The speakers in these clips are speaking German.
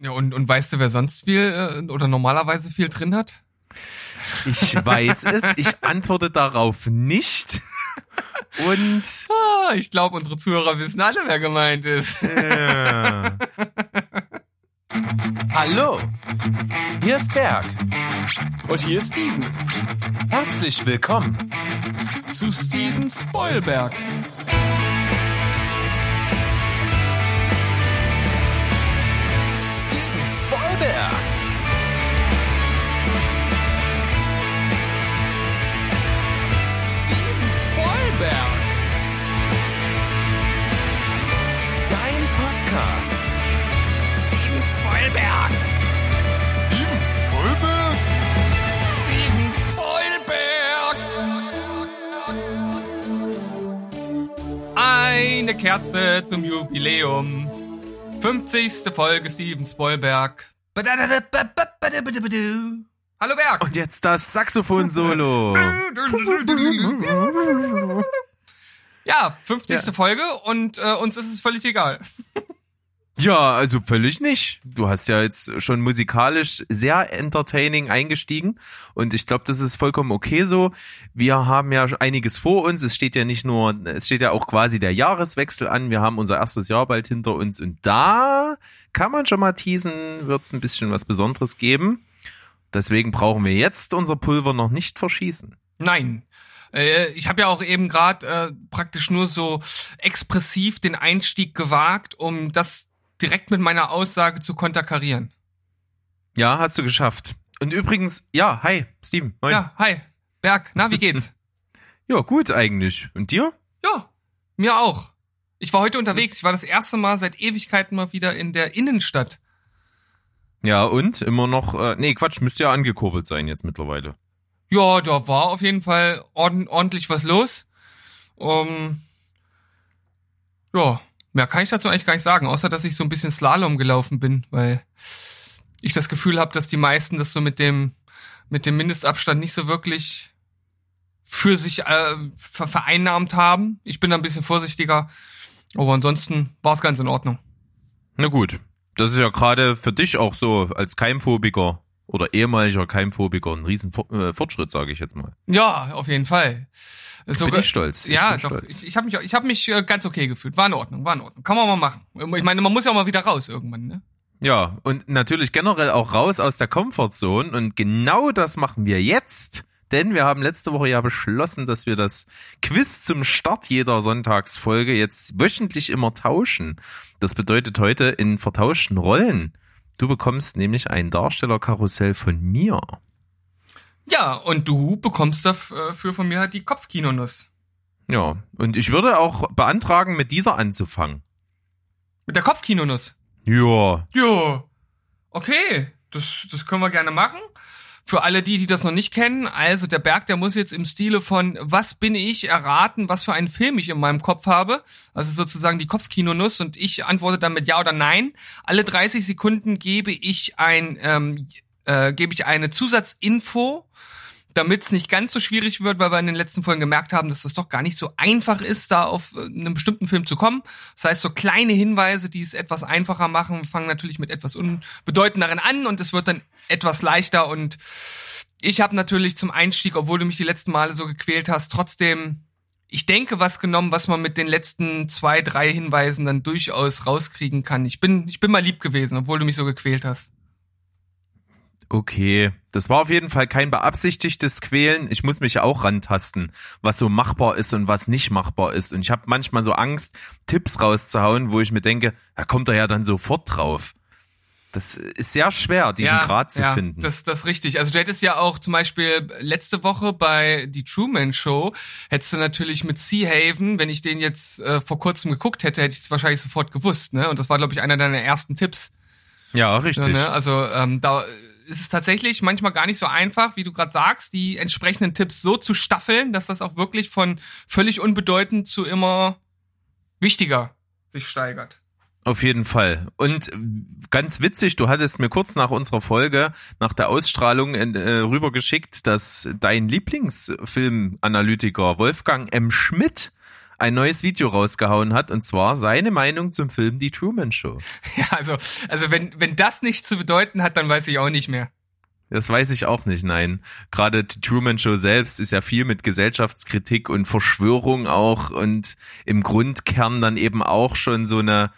Ja, und, und weißt du, wer sonst viel äh, oder normalerweise viel drin hat? Ich weiß es, ich antworte darauf nicht. Und ah, ich glaube, unsere Zuhörer wissen alle, wer gemeint ist. Ja. Hallo, hier ist Berg. Und hier ist Steven. Herzlich willkommen zu Steven Spoilberg. Steven Spoilberg. Steven Steven Spoilberg. Eine Kerze zum Jubiläum. 50. Folge Steven Spoilberg. Hallo Berg. Und jetzt das Saxophon-Solo. ja, 50. Ja. Folge und äh, uns ist es völlig egal. Ja, also völlig nicht. Du hast ja jetzt schon musikalisch sehr entertaining eingestiegen und ich glaube, das ist vollkommen okay so. Wir haben ja einiges vor uns. Es steht ja nicht nur, es steht ja auch quasi der Jahreswechsel an. Wir haben unser erstes Jahr bald hinter uns und da kann man schon mal teasen, wird es ein bisschen was Besonderes geben. Deswegen brauchen wir jetzt unser Pulver noch nicht verschießen. Nein, äh, ich habe ja auch eben gerade äh, praktisch nur so expressiv den Einstieg gewagt, um das direkt mit meiner Aussage zu konterkarieren. Ja, hast du geschafft. Und übrigens, ja, hi, Steven. Moin. Ja, hi. Berg, na, wie geht's? ja, gut eigentlich. Und dir? Ja, mir auch. Ich war heute unterwegs. Ich war das erste Mal seit Ewigkeiten mal wieder in der Innenstadt. Ja, und? Immer noch, äh, nee, Quatsch, müsste ja angekurbelt sein jetzt mittlerweile. Ja, da war auf jeden Fall ordentlich was los. Um, ja, Mehr kann ich dazu eigentlich gar nicht sagen, außer dass ich so ein bisschen Slalom gelaufen bin, weil ich das Gefühl habe, dass die meisten das so mit dem mit dem Mindestabstand nicht so wirklich für sich äh, vereinnahmt haben. Ich bin da ein bisschen vorsichtiger, aber ansonsten war es ganz in Ordnung. Na gut, das ist ja gerade für dich auch so als Keimphobiker oder ehemaliger Keimphobiker ein riesen äh, Fortschritt, sage ich jetzt mal. Ja, auf jeden Fall. Sogar, bin ich stolz. Ich ja, doch. Stolz. Ich, ich habe mich, ich hab mich äh, ganz okay gefühlt. War in Ordnung, war in Ordnung. Kann man mal machen. Ich meine, man muss ja auch mal wieder raus irgendwann, ne? Ja, und natürlich generell auch raus aus der Comfortzone. Und genau das machen wir jetzt. Denn wir haben letzte Woche ja beschlossen, dass wir das Quiz zum Start jeder Sonntagsfolge jetzt wöchentlich immer tauschen. Das bedeutet heute in vertauschten Rollen. Du bekommst nämlich ein Darstellerkarussell von mir. Ja, und du bekommst dafür von mir halt die Kopfkinonuss. Ja, und ich würde auch beantragen, mit dieser anzufangen. Mit der Kopfkinonuss? Ja. Ja. Okay, das, das können wir gerne machen. Für alle die, die das noch nicht kennen, also der Berg, der muss jetzt im Stile von Was bin ich erraten, was für einen Film ich in meinem Kopf habe. Also sozusagen die Kopfkinonuss und ich antworte dann mit Ja oder Nein. Alle 30 Sekunden gebe ich ein ähm, äh, gebe ich eine Zusatzinfo, damit es nicht ganz so schwierig wird, weil wir in den letzten Folgen gemerkt haben, dass das doch gar nicht so einfach ist, da auf äh, einen bestimmten Film zu kommen. Das heißt, so kleine Hinweise, die es etwas einfacher machen, fangen natürlich mit etwas unbedeutenderen an und es wird dann etwas leichter und ich habe natürlich zum Einstieg, obwohl du mich die letzten Male so gequält hast, trotzdem, ich denke, was genommen, was man mit den letzten zwei, drei Hinweisen dann durchaus rauskriegen kann. Ich bin, ich bin mal lieb gewesen, obwohl du mich so gequält hast. Okay, das war auf jeden Fall kein beabsichtigtes Quälen. Ich muss mich ja auch rantasten, was so machbar ist und was nicht machbar ist. Und ich habe manchmal so Angst, Tipps rauszuhauen, wo ich mir denke, da kommt er ja dann sofort drauf. Das ist sehr schwer, diesen ja, Grad zu ja, finden. Das, das ist richtig. Also du hättest ja auch zum Beispiel letzte Woche bei die Truman Show, hättest du natürlich mit Sea Haven, wenn ich den jetzt äh, vor kurzem geguckt hätte, hätte ich es wahrscheinlich sofort gewusst. Ne? Und das war, glaube ich, einer deiner ersten Tipps. Ja, richtig. Ja, ne? Also ähm, da ist es tatsächlich manchmal gar nicht so einfach, wie du gerade sagst, die entsprechenden Tipps so zu staffeln, dass das auch wirklich von völlig unbedeutend zu immer wichtiger sich steigert. Auf jeden Fall. Und ganz witzig, du hattest mir kurz nach unserer Folge, nach der Ausstrahlung äh, rübergeschickt, dass dein Lieblingsfilmanalytiker Wolfgang M. Schmidt ein neues Video rausgehauen hat, und zwar seine Meinung zum Film Die Truman Show. Ja, also, also wenn, wenn das nichts zu bedeuten hat, dann weiß ich auch nicht mehr. Das weiß ich auch nicht, nein. Gerade die Truman Show selbst ist ja viel mit Gesellschaftskritik und Verschwörung auch und im Grundkern dann eben auch schon so eine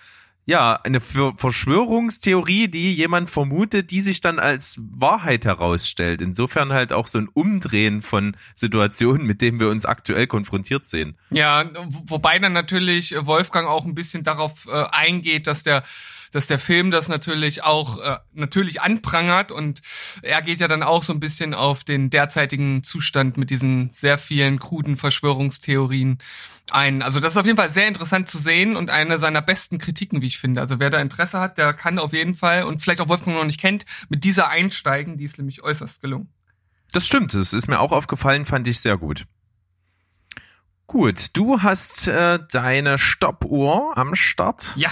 ja, eine Verschwörungstheorie, die jemand vermutet, die sich dann als Wahrheit herausstellt. Insofern halt auch so ein Umdrehen von Situationen, mit denen wir uns aktuell konfrontiert sehen. Ja, wobei dann natürlich Wolfgang auch ein bisschen darauf äh, eingeht, dass der dass der Film das natürlich auch äh, natürlich anprangert und er geht ja dann auch so ein bisschen auf den derzeitigen Zustand mit diesen sehr vielen kruden Verschwörungstheorien ein. Also das ist auf jeden Fall sehr interessant zu sehen und eine seiner besten Kritiken, wie ich finde. Also wer da Interesse hat, der kann auf jeden Fall und vielleicht auch Wolfgang noch nicht kennt, mit dieser einsteigen, die ist nämlich äußerst gelungen. Das stimmt, das ist mir auch aufgefallen, fand ich sehr gut. Gut, du hast äh, deine Stoppuhr am Start. Ja,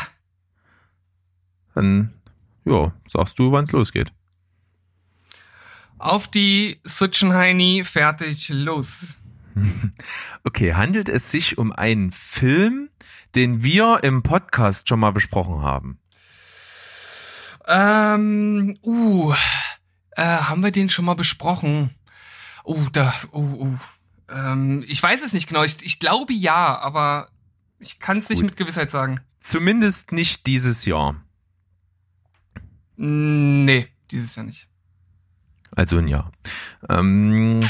dann ja, sagst du, wann es losgeht. Auf die Sutschenheini, fertig, los. Okay, handelt es sich um einen Film, den wir im Podcast schon mal besprochen haben? Ähm, uh, äh, haben wir den schon mal besprochen? Uh, da, uh, uh. Ähm, ich weiß es nicht genau. Ich, ich glaube ja, aber ich kann es nicht Gut. mit Gewissheit sagen. Zumindest nicht dieses Jahr. Nee, dieses Jahr nicht. Also ein Jahr. Ähm,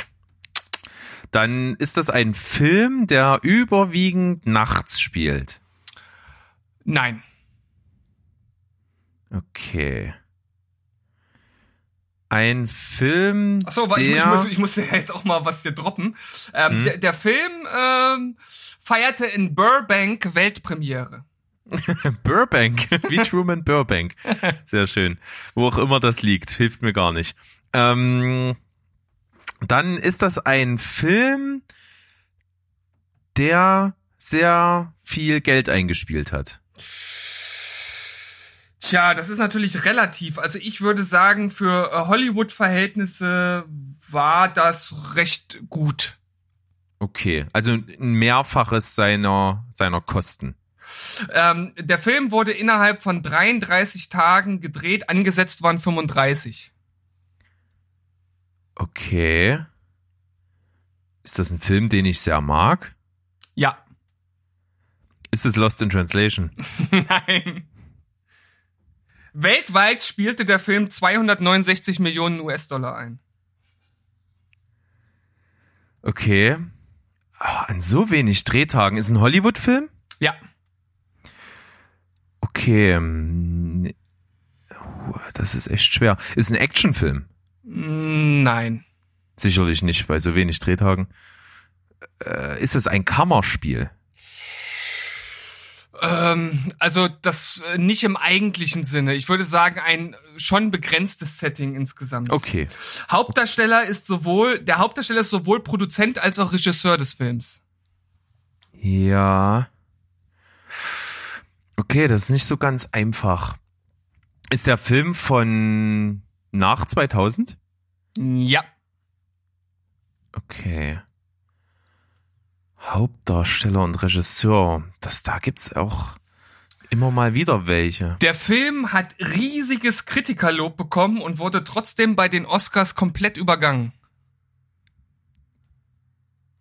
dann ist das ein Film, der überwiegend nachts spielt. Nein. Okay. Ein Film. Achso, der... ich, ich, muss, ich muss ja jetzt auch mal was hier droppen. Ähm, hm? der, der Film ähm, feierte in Burbank Weltpremiere. Burbank, wie Truman Burbank. Sehr schön. Wo auch immer das liegt, hilft mir gar nicht. Ähm, dann ist das ein Film, der sehr viel Geld eingespielt hat. Tja, das ist natürlich relativ. Also ich würde sagen, für äh, Hollywood-Verhältnisse war das recht gut. Okay, also ein Mehrfaches seiner, seiner Kosten. Ähm, der Film wurde innerhalb von 33 Tagen gedreht, angesetzt waren 35. Okay. Ist das ein Film, den ich sehr mag? Ja. Ist es Lost in Translation? Nein. Weltweit spielte der Film 269 Millionen US-Dollar ein. Okay. Oh, an so wenig Drehtagen. Ist ein Hollywood-Film? Ja. Okay. Ähm, das ist echt schwer. Ist ein Actionfilm? Nein. Sicherlich nicht, bei so wenig Drehtagen. Äh, ist es ein Kammerspiel? Ähm, also das äh, nicht im eigentlichen Sinne. Ich würde sagen, ein schon begrenztes Setting insgesamt. Okay. Hauptdarsteller ist sowohl, der Hauptdarsteller ist sowohl Produzent als auch Regisseur des Films. Ja. Okay, das ist nicht so ganz einfach. Ist der Film von nach 2000? Ja. Okay. Hauptdarsteller und Regisseur, das da gibt's auch immer mal wieder welche. Der Film hat riesiges Kritikerlob bekommen und wurde trotzdem bei den Oscars komplett übergangen.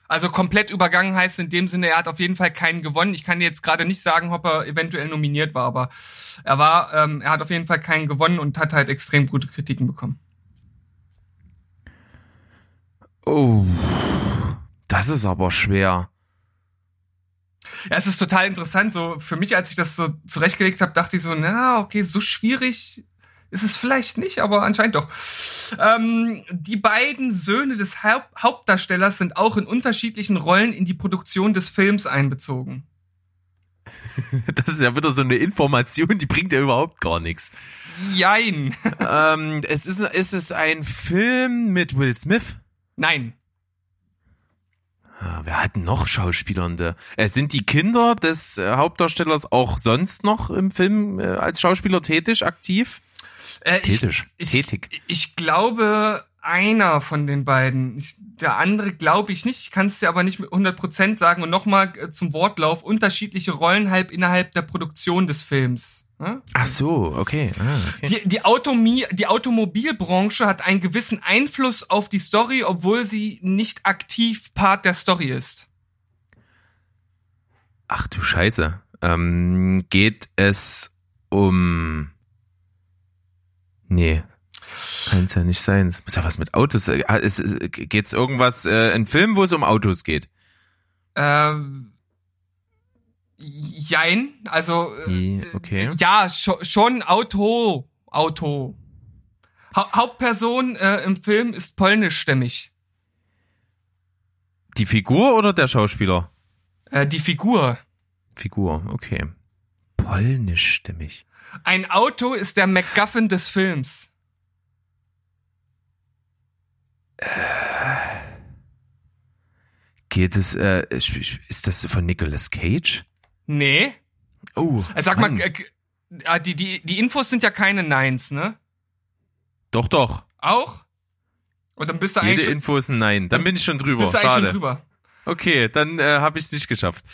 Also komplett übergangen heißt in dem Sinne, er hat auf jeden Fall keinen gewonnen. Ich kann jetzt gerade nicht sagen, ob er eventuell nominiert war, aber er war, ähm, er hat auf jeden Fall keinen gewonnen und hat halt extrem gute Kritiken bekommen. Oh, das ist aber schwer. Ja, es ist total interessant. So für mich, als ich das so zurechtgelegt habe, dachte ich so, na okay, so schwierig ist es vielleicht nicht, aber anscheinend doch. Ähm, die beiden Söhne des Haupt Hauptdarstellers sind auch in unterschiedlichen Rollen in die Produktion des Films einbezogen. Das ist ja wieder so eine Information, die bringt ja überhaupt gar nichts. Jein. ähm, es ist, ist es ein Film mit Will Smith? Nein. Ah, wer hat noch Schauspielernde? Äh, sind die Kinder des äh, Hauptdarstellers auch sonst noch im Film äh, als Schauspieler tätig, aktiv? Äh, Tätig. Ich, Tätig. Ich, ich glaube, einer von den beiden. Ich, der andere glaube ich nicht. Ich kann es dir aber nicht mit 100% sagen. Und nochmal äh, zum Wortlauf. Unterschiedliche Rollen halb innerhalb der Produktion des Films. Ja? Ach so, okay. Ah, okay. Die, die, Automie, die Automobilbranche hat einen gewissen Einfluss auf die Story, obwohl sie nicht aktiv Part der Story ist. Ach du Scheiße. Ähm, geht es um. Nee. Kann es ja nicht sein. Es muss ja was mit Autos. Äh, geht es irgendwas, äh, ein Film, wo es um Autos geht? Ähm. Jein, also Je, okay. ja, scho schon Auto, Auto. Ha Hauptperson äh, im Film ist polnischstämmig. Die Figur oder der Schauspieler? Äh, die Figur. Figur, okay. Polnischstämmig. Ein Auto ist der MacGuffin des Films. Äh, geht es, äh, ist das von Nicolas Cage? Nee. Oh. Also sag Mann. mal, äh, die, die, die Infos sind ja keine Nines, ne? Doch, doch. Auch? Und dann bist du Jede eigentlich. Jede Info ist ein Nein. Dann bin ich schon drüber. Bist du Schade. schon drüber. Okay, dann äh, habe ich es nicht geschafft.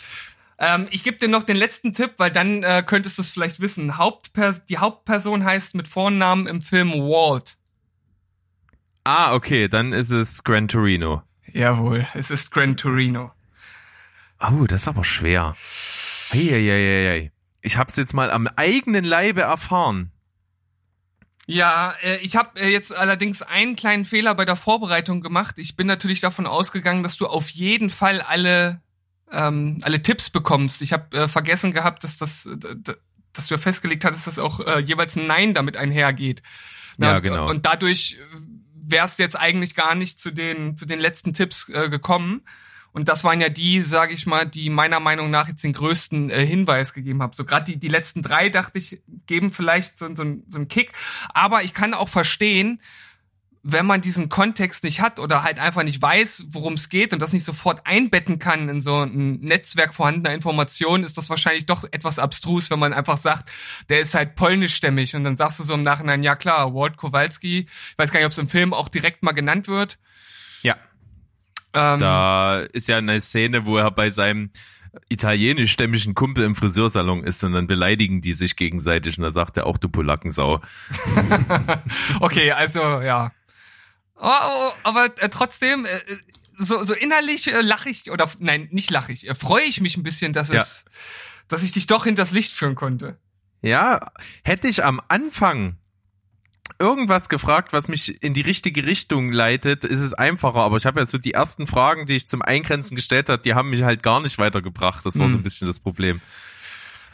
Ähm, ich gebe dir noch den letzten Tipp, weil dann äh, könntest du es vielleicht wissen. Hauptpers die Hauptperson heißt mit Vornamen im Film Walt. Ah, okay, dann ist es Gran Torino. Jawohl, es ist Gran Torino. Oh, das ist aber schwer. Eieieiei. Ich hab's jetzt mal am eigenen Leibe erfahren. Ja, äh, ich habe äh, jetzt allerdings einen kleinen Fehler bei der Vorbereitung gemacht. Ich bin natürlich davon ausgegangen, dass du auf jeden Fall alle ähm, alle Tipps bekommst. Ich habe äh, vergessen gehabt, dass das dass du ja festgelegt hattest, dass auch äh, jeweils ein Nein damit einhergeht. Na, ja, genau. Und dadurch wärst jetzt eigentlich gar nicht zu den zu den letzten Tipps äh, gekommen. Und das waren ja die, sage ich mal, die meiner Meinung nach jetzt den größten äh, Hinweis gegeben haben. So gerade die, die letzten drei, dachte ich, geben vielleicht so, so, so einen Kick. Aber ich kann auch verstehen, wenn man diesen Kontext nicht hat oder halt einfach nicht weiß, worum es geht und das nicht sofort einbetten kann in so ein Netzwerk vorhandener Informationen, ist das wahrscheinlich doch etwas abstrus, wenn man einfach sagt, der ist halt polnischstämmig und dann sagst du so im Nachhinein, ja klar, Walt Kowalski, ich weiß gar nicht, ob es im Film auch direkt mal genannt wird. Ja. Ähm, da ist ja eine Szene, wo er bei seinem italienischstämmigen Kumpel im Friseursalon ist und dann beleidigen die sich gegenseitig und da sagt er auch du Polackensau. okay, also ja. Oh, oh, aber äh, trotzdem, äh, so, so innerlich äh, lache ich, oder nein, nicht lache ich, äh, freue ich mich ein bisschen, dass ja. es, dass ich dich doch hinters Licht führen konnte. Ja, hätte ich am Anfang irgendwas gefragt, was mich in die richtige Richtung leitet, ist es einfacher. Aber ich habe ja so die ersten Fragen, die ich zum Eingrenzen gestellt habe, die haben mich halt gar nicht weitergebracht. Das war so ein bisschen das Problem.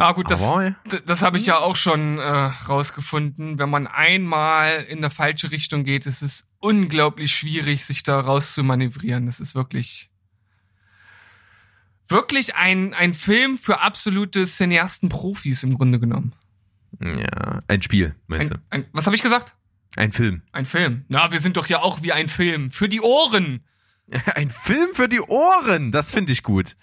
Ah gut, das, Aber, das habe ich ja auch schon äh, rausgefunden. Wenn man einmal in eine falsche Richtung geht, ist es unglaublich schwierig, sich da raus zu manövrieren. Das ist wirklich wirklich ein, ein Film für absolute Cineasten-Profis im Grunde genommen. Ja, ein Spiel, meinst ein, du? Ein, was habe ich gesagt? Ein Film. Ein Film. Na, wir sind doch ja auch wie ein Film. Für die Ohren. Ein Film für die Ohren. Das finde ich gut.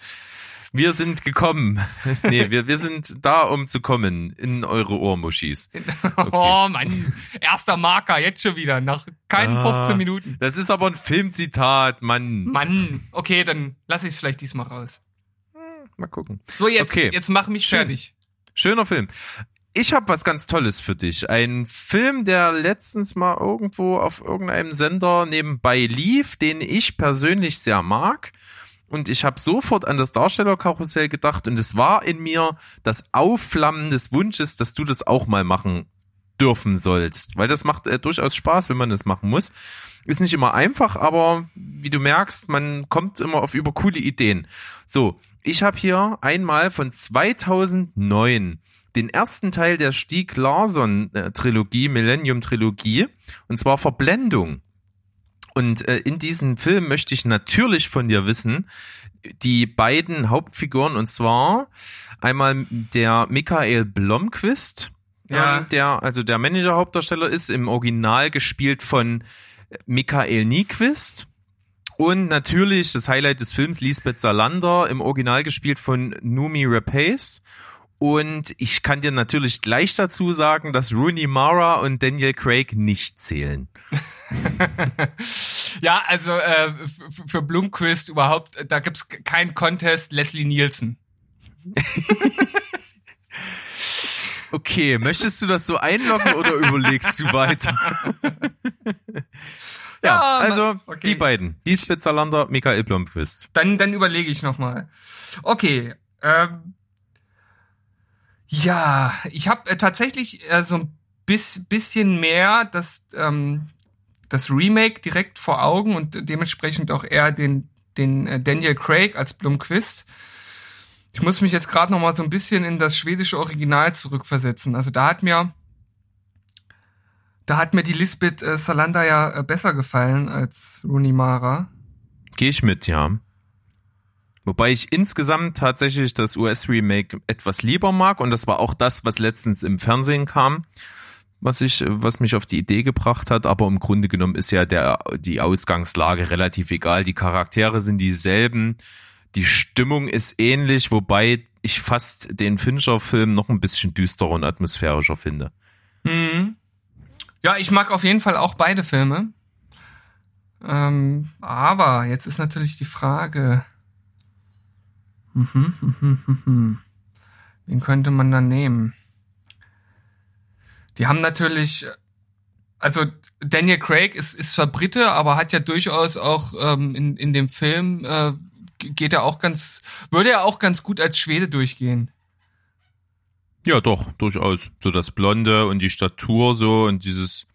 Wir sind gekommen. nee, wir, wir sind da, um zu kommen in eure Ohrmuschis. Okay. Oh Mann, erster Marker, jetzt schon wieder, nach keinen ah, 15 Minuten. Das ist aber ein Filmzitat, Mann. Mann, okay, dann lass ich es vielleicht diesmal raus. Mal gucken. So, jetzt, okay. jetzt mach mich Schön. fertig. Schöner Film ich habe was ganz Tolles für dich. Ein Film, der letztens mal irgendwo auf irgendeinem Sender nebenbei lief, den ich persönlich sehr mag. Und ich habe sofort an das Darstellerkarussell gedacht und es war in mir das Aufflammen des Wunsches, dass du das auch mal machen dürfen sollst, weil das macht äh, durchaus Spaß, wenn man das machen muss. Ist nicht immer einfach, aber wie du merkst, man kommt immer auf über coole Ideen. So, ich habe hier einmal von 2009 den ersten Teil der Stieg Larsson äh, Trilogie, Millennium Trilogie, und zwar Verblendung. Und äh, in diesem Film möchte ich natürlich von dir wissen, die beiden Hauptfiguren, und zwar einmal der Michael Blomqvist, ja. ähm, der also der männliche Hauptdarsteller ist, im Original gespielt von Michael Nyquist. Und natürlich das Highlight des Films, Lisbeth Salander, im Original gespielt von Numi Rapace. Und ich kann dir natürlich gleich dazu sagen, dass Rooney Mara und Daniel Craig nicht zählen. ja, also äh, für Blumquist überhaupt, da gibt's keinen Contest, Leslie Nielsen. okay, möchtest du das so einloggen oder überlegst du weiter? ja, ja, also okay. die beiden, die Spitzerlander, Michael Blomqvist. Dann, dann überlege ich nochmal. Okay, ähm, ja, ich habe äh, tatsächlich äh, so ein bis, bisschen mehr das, ähm, das Remake direkt vor Augen und dementsprechend auch eher den, den äh, Daniel Craig als Blomqvist. Ich muss mich jetzt gerade noch mal so ein bisschen in das schwedische Original zurückversetzen. Also da hat mir da hat mir die Lisbeth äh, Salander ja äh, besser gefallen als Rooney Mara. Gehe ich mit, ja. Wobei ich insgesamt tatsächlich das US-Remake etwas lieber mag und das war auch das, was letztens im Fernsehen kam was ich, was mich auf die Idee gebracht hat, aber im Grunde genommen ist ja der, die Ausgangslage relativ egal. Die Charaktere sind dieselben, die Stimmung ist ähnlich, wobei ich fast den Fincher-Film noch ein bisschen düsterer und atmosphärischer finde. Mhm. Ja, ich mag auf jeden Fall auch beide Filme. Ähm, aber jetzt ist natürlich die Frage, mhm, mhm, mhm, wen könnte man da nehmen? Die haben natürlich, also Daniel Craig ist, ist zwar Brite, aber hat ja durchaus auch ähm, in, in dem Film äh, geht er auch ganz, würde er auch ganz gut als Schwede durchgehen. Ja, doch, durchaus. So das Blonde und die Statur so und dieses,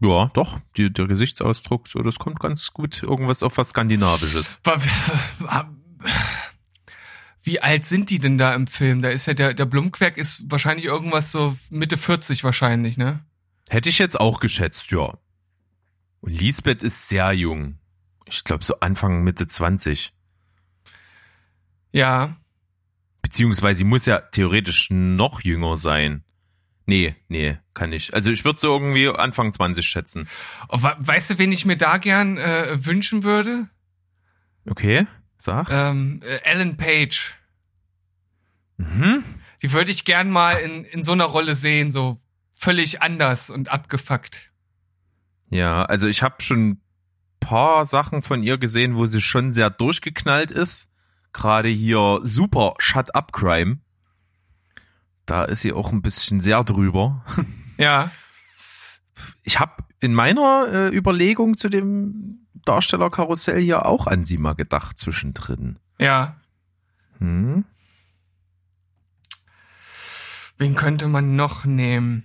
ja, doch, die, der Gesichtsausdruck, so, das kommt ganz gut irgendwas auf was Skandinavisches. Wie alt sind die denn da im Film? Da ist ja der, der Blumquerk ist wahrscheinlich irgendwas so Mitte 40 wahrscheinlich, ne? Hätte ich jetzt auch geschätzt, ja. Und Lisbeth ist sehr jung. Ich glaube so Anfang, Mitte 20. Ja. Beziehungsweise sie muss ja theoretisch noch jünger sein. Nee, nee, kann ich. Also ich würde so irgendwie Anfang 20 schätzen. Oh, weißt du, wen ich mir da gern äh, wünschen würde? Okay. Sag. Ähm, äh, Ellen Page. Mhm. Die würde ich gern mal in, in so einer Rolle sehen, so völlig anders und abgefuckt. Ja, also ich habe schon paar Sachen von ihr gesehen, wo sie schon sehr durchgeknallt ist. Gerade hier super Shut Up Crime. Da ist sie auch ein bisschen sehr drüber. Ja. Ich habe in meiner äh, Überlegung zu dem Darstellerkarussell ja auch an sie mal gedacht zwischendrin. Ja. Hm? Wen könnte man noch nehmen?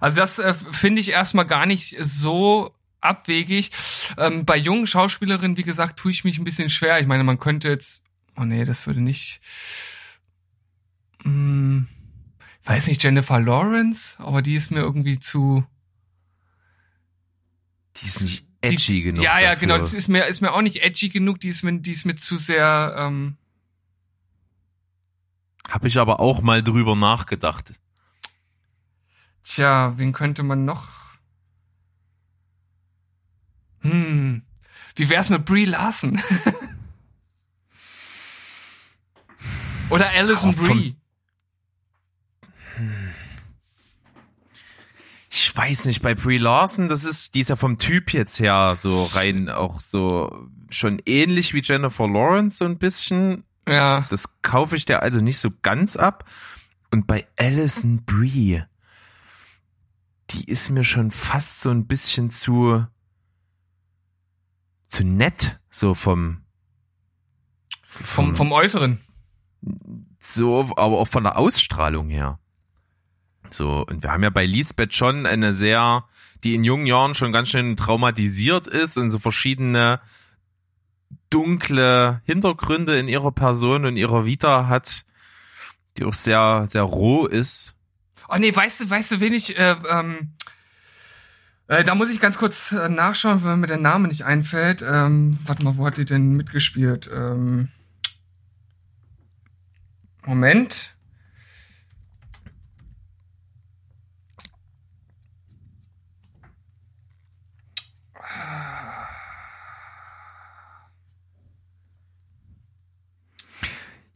Also das äh, finde ich erstmal gar nicht so abwegig. Ähm, bei jungen Schauspielerinnen, wie gesagt, tue ich mich ein bisschen schwer. Ich meine, man könnte jetzt, oh nee, das würde nicht, hm, weiß nicht, Jennifer Lawrence, aber die ist mir irgendwie zu, die ist nicht edgy die, genug. Ja, ja, genau. Das ist mir, ist mir auch nicht edgy genug. Die ist mir, die ist mir zu sehr. Ähm Habe ich aber auch mal drüber nachgedacht. Tja, wen könnte man noch? Hm, wie wär's mit Brie Larson? Oder Alison Brie? Hm ich weiß nicht, bei Brie Larson, das ist, die ist ja vom Typ jetzt her so rein auch so schon ähnlich wie Jennifer Lawrence so ein bisschen. Ja. Das kaufe ich dir also nicht so ganz ab. Und bei Alison Brie, die ist mir schon fast so ein bisschen zu, zu nett, so vom, vom, vom Äußeren. So, aber auch von der Ausstrahlung her. So, und wir haben ja bei Lisbeth schon eine sehr, die in jungen Jahren schon ganz schön traumatisiert ist und so verschiedene dunkle Hintergründe in ihrer Person und ihrer Vita hat, die auch sehr, sehr roh ist. Oh nee, weißt du, weißt du, wen ich, äh, ähm, äh, da muss ich ganz kurz äh, nachschauen, wenn mir der Name nicht einfällt. Ähm, warte mal, wo hat die denn mitgespielt? Ähm, Moment.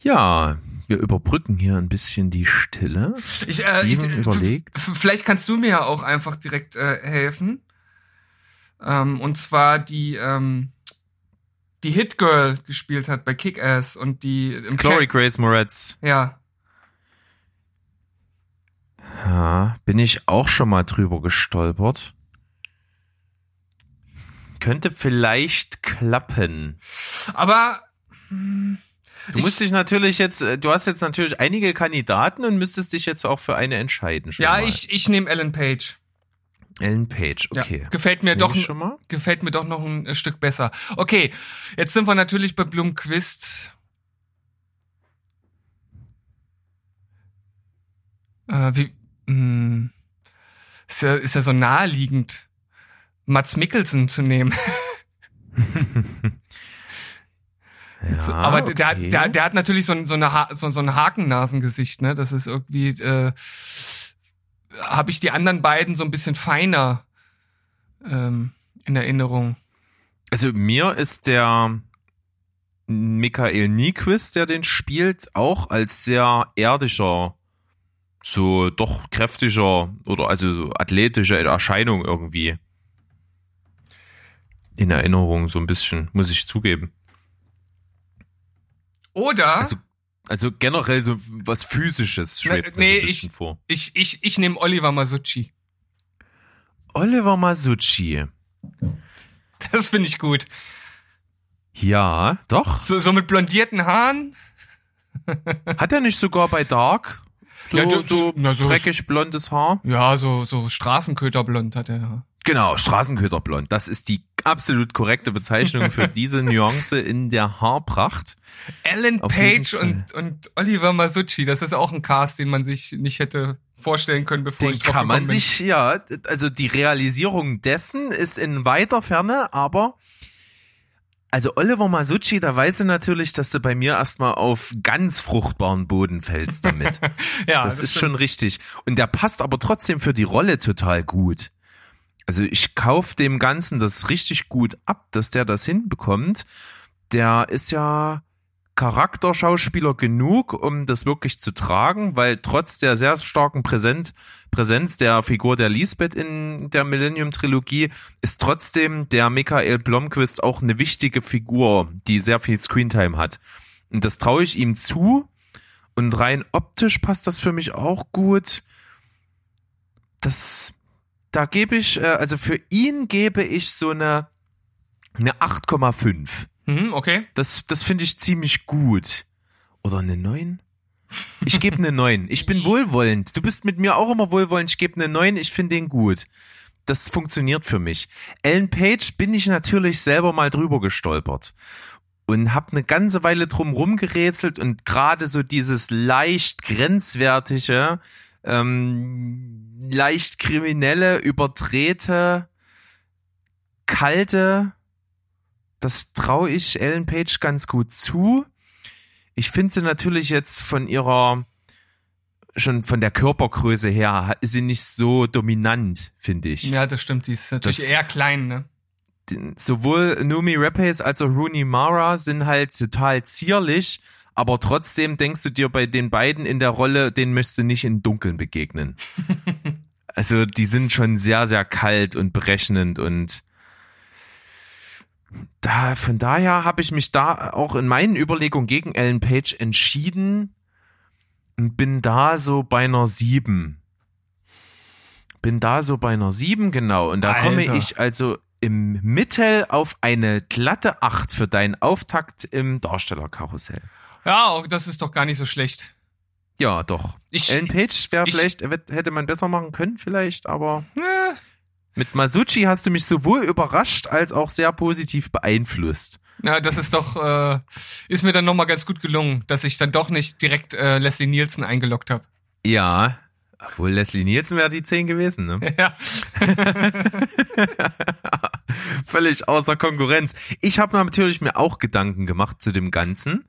Ja, wir überbrücken hier ein bisschen die Stille. Ich, äh, ich, überlegt. Vielleicht kannst du mir ja auch einfach direkt äh, helfen. Ähm, und zwar die, ähm, die Hit Girl gespielt hat bei Kick-Ass und die im Chloe Camp- Grace Moretz. Ja. Ja, bin ich auch schon mal drüber gestolpert. Könnte vielleicht klappen. Aber Du musst dich natürlich jetzt, äh, du hast jetzt natürlich einige Kandidaten und müsstest dich jetzt auch für eine entscheiden. Ja, mal. ich, ich nehme Ellen Page. Ellen Page, Ja, okay. gefällt mir doch gefällt mir doch noch ein, Stück besser. Okay, jetzt sind wir natürlich bei Blumquist. Äh, wie, mh, ist ja, ist ja so naheliegend, Mats Mikkelsen zu nehmen. Ja, Aber der, der, okay. der, der hat natürlich so ein, so, eine ha so, so ein Hakennasengesicht, ne? Das ist irgendwie, äh, habe ich die anderen beiden so ein bisschen feiner ähm, in Erinnerung. Also mir ist der Michael Nyquist, der den spielt, auch als sehr erdischer, so doch kräftiger oder also athletische Erscheinung irgendwie in Erinnerung so ein bisschen, muss ich zugeben. Oder Also, also generell so was physisches schwebt Ne- nee, mir so ein bisschen ich- vor. ich, ich, ich nehme Oliver Masucci. Oliver Masucci. Das finde ich gut. Ja, doch. So, so mit blondierten Haaren. Hat er nicht sogar bei Dark so, Ja, du- so, na, so- dreckig blondes Haar? Ja, so, so Straßenköterblond hat er. Genau, Straßenköterblond. Das ist die absolut korrekte Bezeichnung für diese Nuance in der Haarpracht. Ellen Auf Page und, und Oliver Masucci. Das ist auch ein Cast, den man sich nicht hätte vorstellen können, bevor Den ich drauf kann man bin. sich, ja, also die Realisierung dessen ist in weiter Ferne, aber also Oliver Masucci, da weißt du natürlich, dass du bei mir erstmal auf ganz fruchtbaren Boden fällst damit. ja, das, ist stimmt. schon richtig. Und der passt aber trotzdem für die Rolle total gut. Also ich kauf dem Ganzen das richtig gut ab, dass der das hinbekommt. Der ist ja Charakterschauspieler genug, um das wirklich zu tragen, weil trotz der sehr starken Präsent, Präsenz der Figur der Lisbeth in der Millennium-Trilogie ist trotzdem der Michael Blomqvist auch eine wichtige Figur, die sehr viel Screentime hat. Und das traue ich ihm zu. Und rein optisch passt das für mich auch gut. Das, da gebe ich, äh, also für ihn gebe ich so eine, eine 8,5. Mhm, okay. Das, das finde ich ziemlich gut. Oder eine 9? Ich gebe eine 9. Ich bin wohlwollend. Du bist mit mir auch immer wohlwollend. Ich gebe eine 9. Ich finde den gut. Das funktioniert für mich. Ellen Page bin ich natürlich selber mal drüber gestolpert. Und hab eine ganze Weile drum rumgerätselt und gerade so dieses leicht grenzwertige, ähm, leicht kriminelle, überdrehte, kalte, das traue ich Ellen Page ganz gut zu. Ich finde sie natürlich jetzt von ihrer, schon von der Körpergröße her, ist sie nicht so dominant, finde ich. Ja, das stimmt. Die ist natürlich Das- eher klein, ne? Sowohl Numi Rapace als auch Rooney Mara sind halt total zierlich, aber trotzdem denkst du dir bei den beiden in der Rolle, denen möchtest du nicht im Dunkeln begegnen. also die sind schon sehr, sehr kalt und berechnend und da, von daher habe ich mich da auch in meinen Überlegungen gegen Ellen Page entschieden und bin da so bei einer 7. Bin da so bei einer 7, genau. Und da komme Alter. ich also im Mittel auf eine glatte 8 für deinen Auftakt im Darstellerkarussell. Ja, auch das ist doch gar nicht so schlecht. Ja, doch. Ich, Ellen Page wäre ich- vielleicht, hätte man besser machen können, vielleicht, aber äh, mit Masucci hast du mich sowohl überrascht als auch sehr positiv beeinflusst. ja, das ist doch, äh, ist mir dann nochmal ganz gut gelungen, dass ich dann doch nicht direkt äh, Leslie Nielsen eingeloggt habe. Ja, obwohl Leslie Nielsen wäre die 10 gewesen, ne? ja. Völlig außer Konkurrenz. Ich habe natürlich mir auch Gedanken gemacht zu dem Ganzen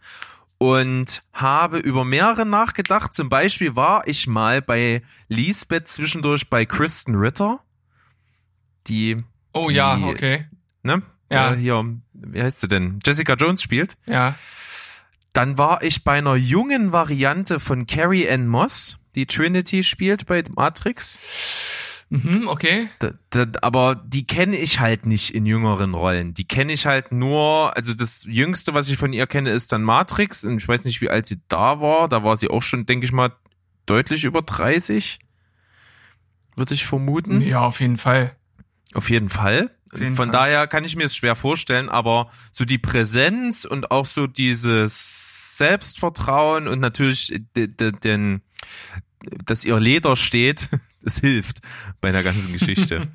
und habe über mehrere nachgedacht. Zum Beispiel war ich mal bei Lisbeth zwischendurch bei Kristen Ritter, die, Oh Die- ja, okay. ne? Ja. Äh, hier, wie heißt sie denn? Jessica Jones spielt. Ja. Dann war ich bei einer jungen Variante von Carrie Ann Moss, die Trinity spielt bei Matrix. Mhm, okay. Da, da, aber die kenne ich halt nicht in jüngeren Rollen. Die kenne ich halt nur, also das Jüngste, was ich von ihr kenne, ist dann Matrix. Und ich weiß nicht, wie alt sie da war. Da war sie auch schon, denke ich mal, deutlich über 30. Würde ich vermuten. Ja, auf jeden Fall. Auf jeden Fall. Auf jeden Von Fall. daher kann ich mir es schwer vorstellen, aber so die Präsenz und auch so dieses Selbstvertrauen und natürlich de- de- den, dass ihr Leder steht, das hilft bei der ganzen Geschichte.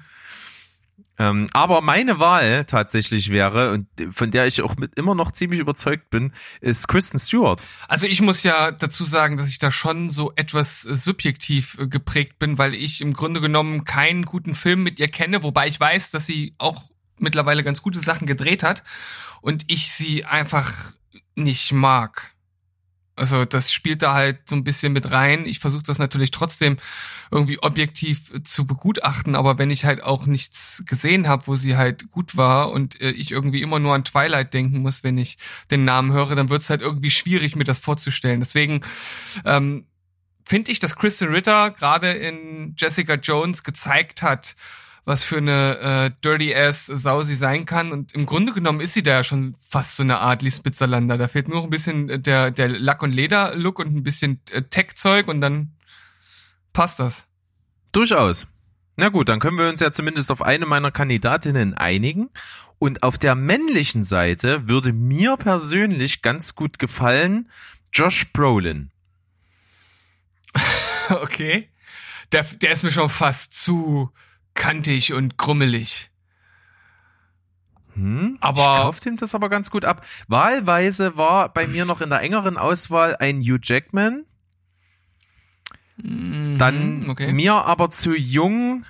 ähm, aber meine Wahl tatsächlich wäre, und von der ich auch mit immer noch ziemlich überzeugt bin, ist Kristen Stewart. Also ich muss ja dazu sagen, dass ich da schon so etwas äh, subjektiv äh, geprägt bin, weil ich im Grunde genommen keinen guten Film mit ihr kenne, wobei ich weiß, dass sie auch mittlerweile ganz gute Sachen gedreht hat und ich sie einfach nicht mag. Also das spielt da halt so ein bisschen mit rein. Ich versuche das natürlich trotzdem irgendwie objektiv äh, zu begutachten, aber wenn ich halt auch nichts gesehen habe, wo sie halt gut war und äh, ich irgendwie immer nur an Twilight denken muss, wenn ich den Namen höre, dann wird es halt irgendwie schwierig, mir das vorzustellen. Deswegen ähm, finde ich, dass Kristen Ritter gerade in Jessica Jones gezeigt hat, was für eine äh, Dirty Ass Sau sie sein kann. Und im Grunde genommen ist sie da ja schon fast so eine Art Lisbeth Salander. Da fehlt nur noch ein bisschen äh, der, der Lack- und Leder-Look und ein bisschen äh, Tech-Zeug und dann passt das. Durchaus. Na gut, dann können wir uns ja zumindest auf eine meiner Kandidatinnen einigen. Und auf der männlichen Seite würde mir persönlich ganz gut gefallen Josh Brolin. okay. Der, der ist mir schon fast zu kantig und grummelig. Hm? Aber- ich kauf dem das aber ganz gut ab. Wahlweise war bei mir noch in der engeren Auswahl ein Hugh Jackman. Dann Mhm, okay. mir aber zu jung.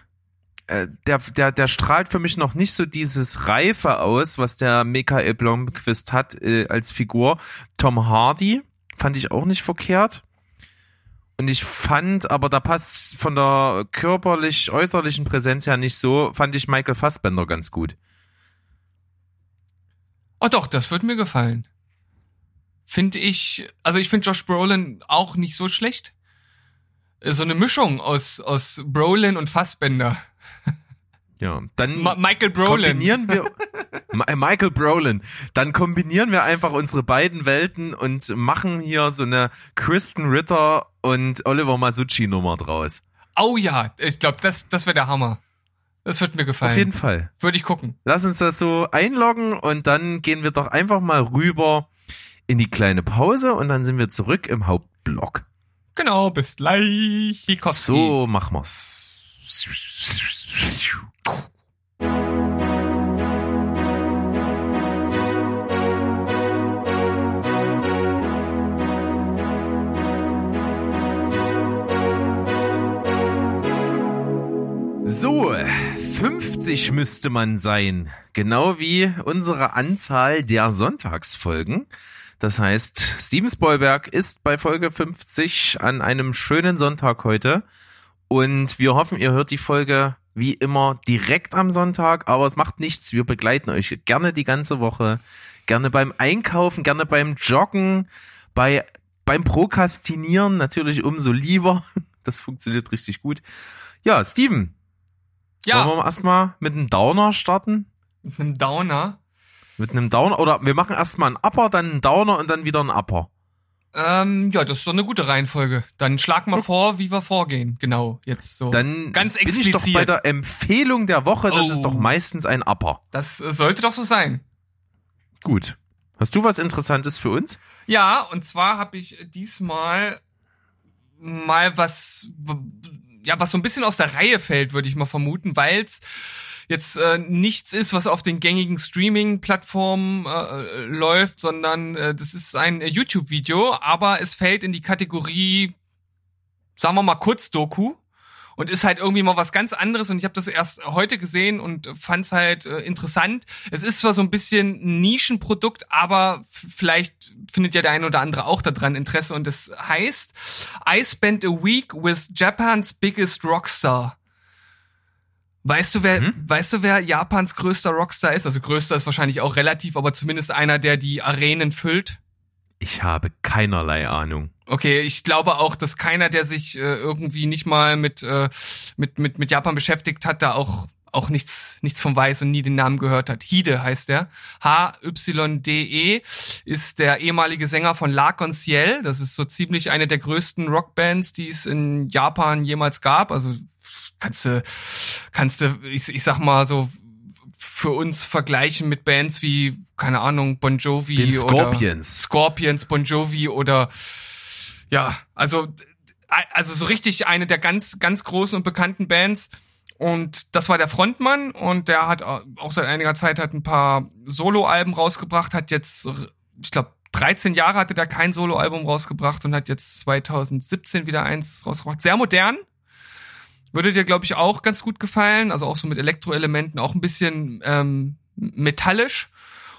äh, Der, der, der strahlt für mich noch nicht so dieses Reife aus, was der Michael Blomqvist hat äh, als Figur. Tom Hardy fand ich auch nicht verkehrt. Und ich fand, aber da passt von der körperlich äußerlichen Präsenz her nicht so, fand ich Michael Fassbender ganz gut. Oh doch, das wird mir gefallen. Finde ich, also ich finde Josh Brolin auch nicht so schlecht. So eine Mischung aus, aus Brolin und Fassbender. Ja, dann Ma Michael Brolin. kombinieren wir Michael Brolin. Dann kombinieren wir einfach unsere beiden Welten und machen hier so eine Kristen Ritter und Oliver Masucci Nummer draus. Oh ja, ich glaube, das, das wäre der Hammer. Das wird mir gefallen. Auf jeden Fall. Würde ich gucken. Lass uns das so einloggen und dann gehen wir doch einfach mal rüber in die kleine Pause und dann sind wir zurück im Hauptblock. Genau, bis gleich. Hikowski. So machen wir's. So, 50 müsste man sein. Genau wie unsere Anzahl der Sonntagsfolgen. Das heißt, Steven Spoilberg ist bei Folge 50 an einem schönen Sonntag heute. Und wir hoffen, ihr hört die Folge wie immer direkt am Sonntag, aber es macht nichts. Wir begleiten euch gerne die ganze Woche. Gerne beim Einkaufen, gerne beim Joggen, bei, beim Prokrastinieren natürlich umso lieber. Das funktioniert richtig gut. Ja, Steven, Ja, wollen wir erstmal mit einem Downer starten? mit einem Downer. Mit einem Downer oder wir machen erstmal einen Upper, dann einen Downer und dann wieder einen Upper. Ähm, ja, das ist doch eine gute Reihenfolge. Dann schlag mal vor, wie wir vorgehen. Genau, jetzt so. Dann Ganz bin ich doch explizit. bei der Empfehlung der Woche, das Oh. ist doch meistens ein Upper. Das sollte doch so sein. Gut. Hast du was Interessantes für uns? Ja, und zwar habe ich diesmal mal was, ja, was so ein bisschen aus der Reihe fällt, würde ich mal vermuten, weil es jetzt äh, nichts ist, was auf den gängigen Streaming-Plattformen äh, läuft, sondern äh, das ist ein äh, YouTube-Video, aber es fällt in die Kategorie, sagen wir mal, Kurzdoku und ist halt irgendwie mal was ganz anderes und ich habe das erst heute gesehen und fand es halt äh, interessant. Es ist zwar so ein bisschen Nischenprodukt, aber vielleicht findet ja der ein oder andere auch daran Interesse und es heißt I spent a week with Japan's biggest rockstar. Weißt du, wer, Mhm. weißt du, wer Japans größter Rockstar ist? Also größter ist wahrscheinlich auch relativ, aber zumindest einer, der die Arenen füllt. Ich habe keinerlei Ahnung. Okay, ich glaube auch, dass keiner, der sich äh, irgendwie nicht mal mit, äh, mit, mit, mit Japan beschäftigt hat, da auch auch nichts, nichts von weiß und nie den Namen gehört hat. Hide heißt er. H-Y-D-E ist der ehemalige Sänger von Lakon Ciel. Das ist so ziemlich eine der größten Rockbands, die es in Japan jemals gab. Also kannst du, kannst du, ich, ich sag mal so, für uns vergleichen mit Bands wie, keine Ahnung, Bon Jovi Den Scorpions. oder Scorpions, Bon Jovi oder ja, also also so richtig eine der ganz ganz großen und bekannten Bands und das war der Frontmann und der hat auch seit einiger Zeit hat ein paar Soloalben rausgebracht, hat jetzt ich glaube 13 Jahre hatte der kein Soloalbum rausgebracht und hat jetzt 2017 wieder eins rausgebracht. Sehr modern, würde dir, glaube ich, auch ganz gut gefallen. Also auch so mit Elektroelementen, auch ein bisschen ähm, metallisch.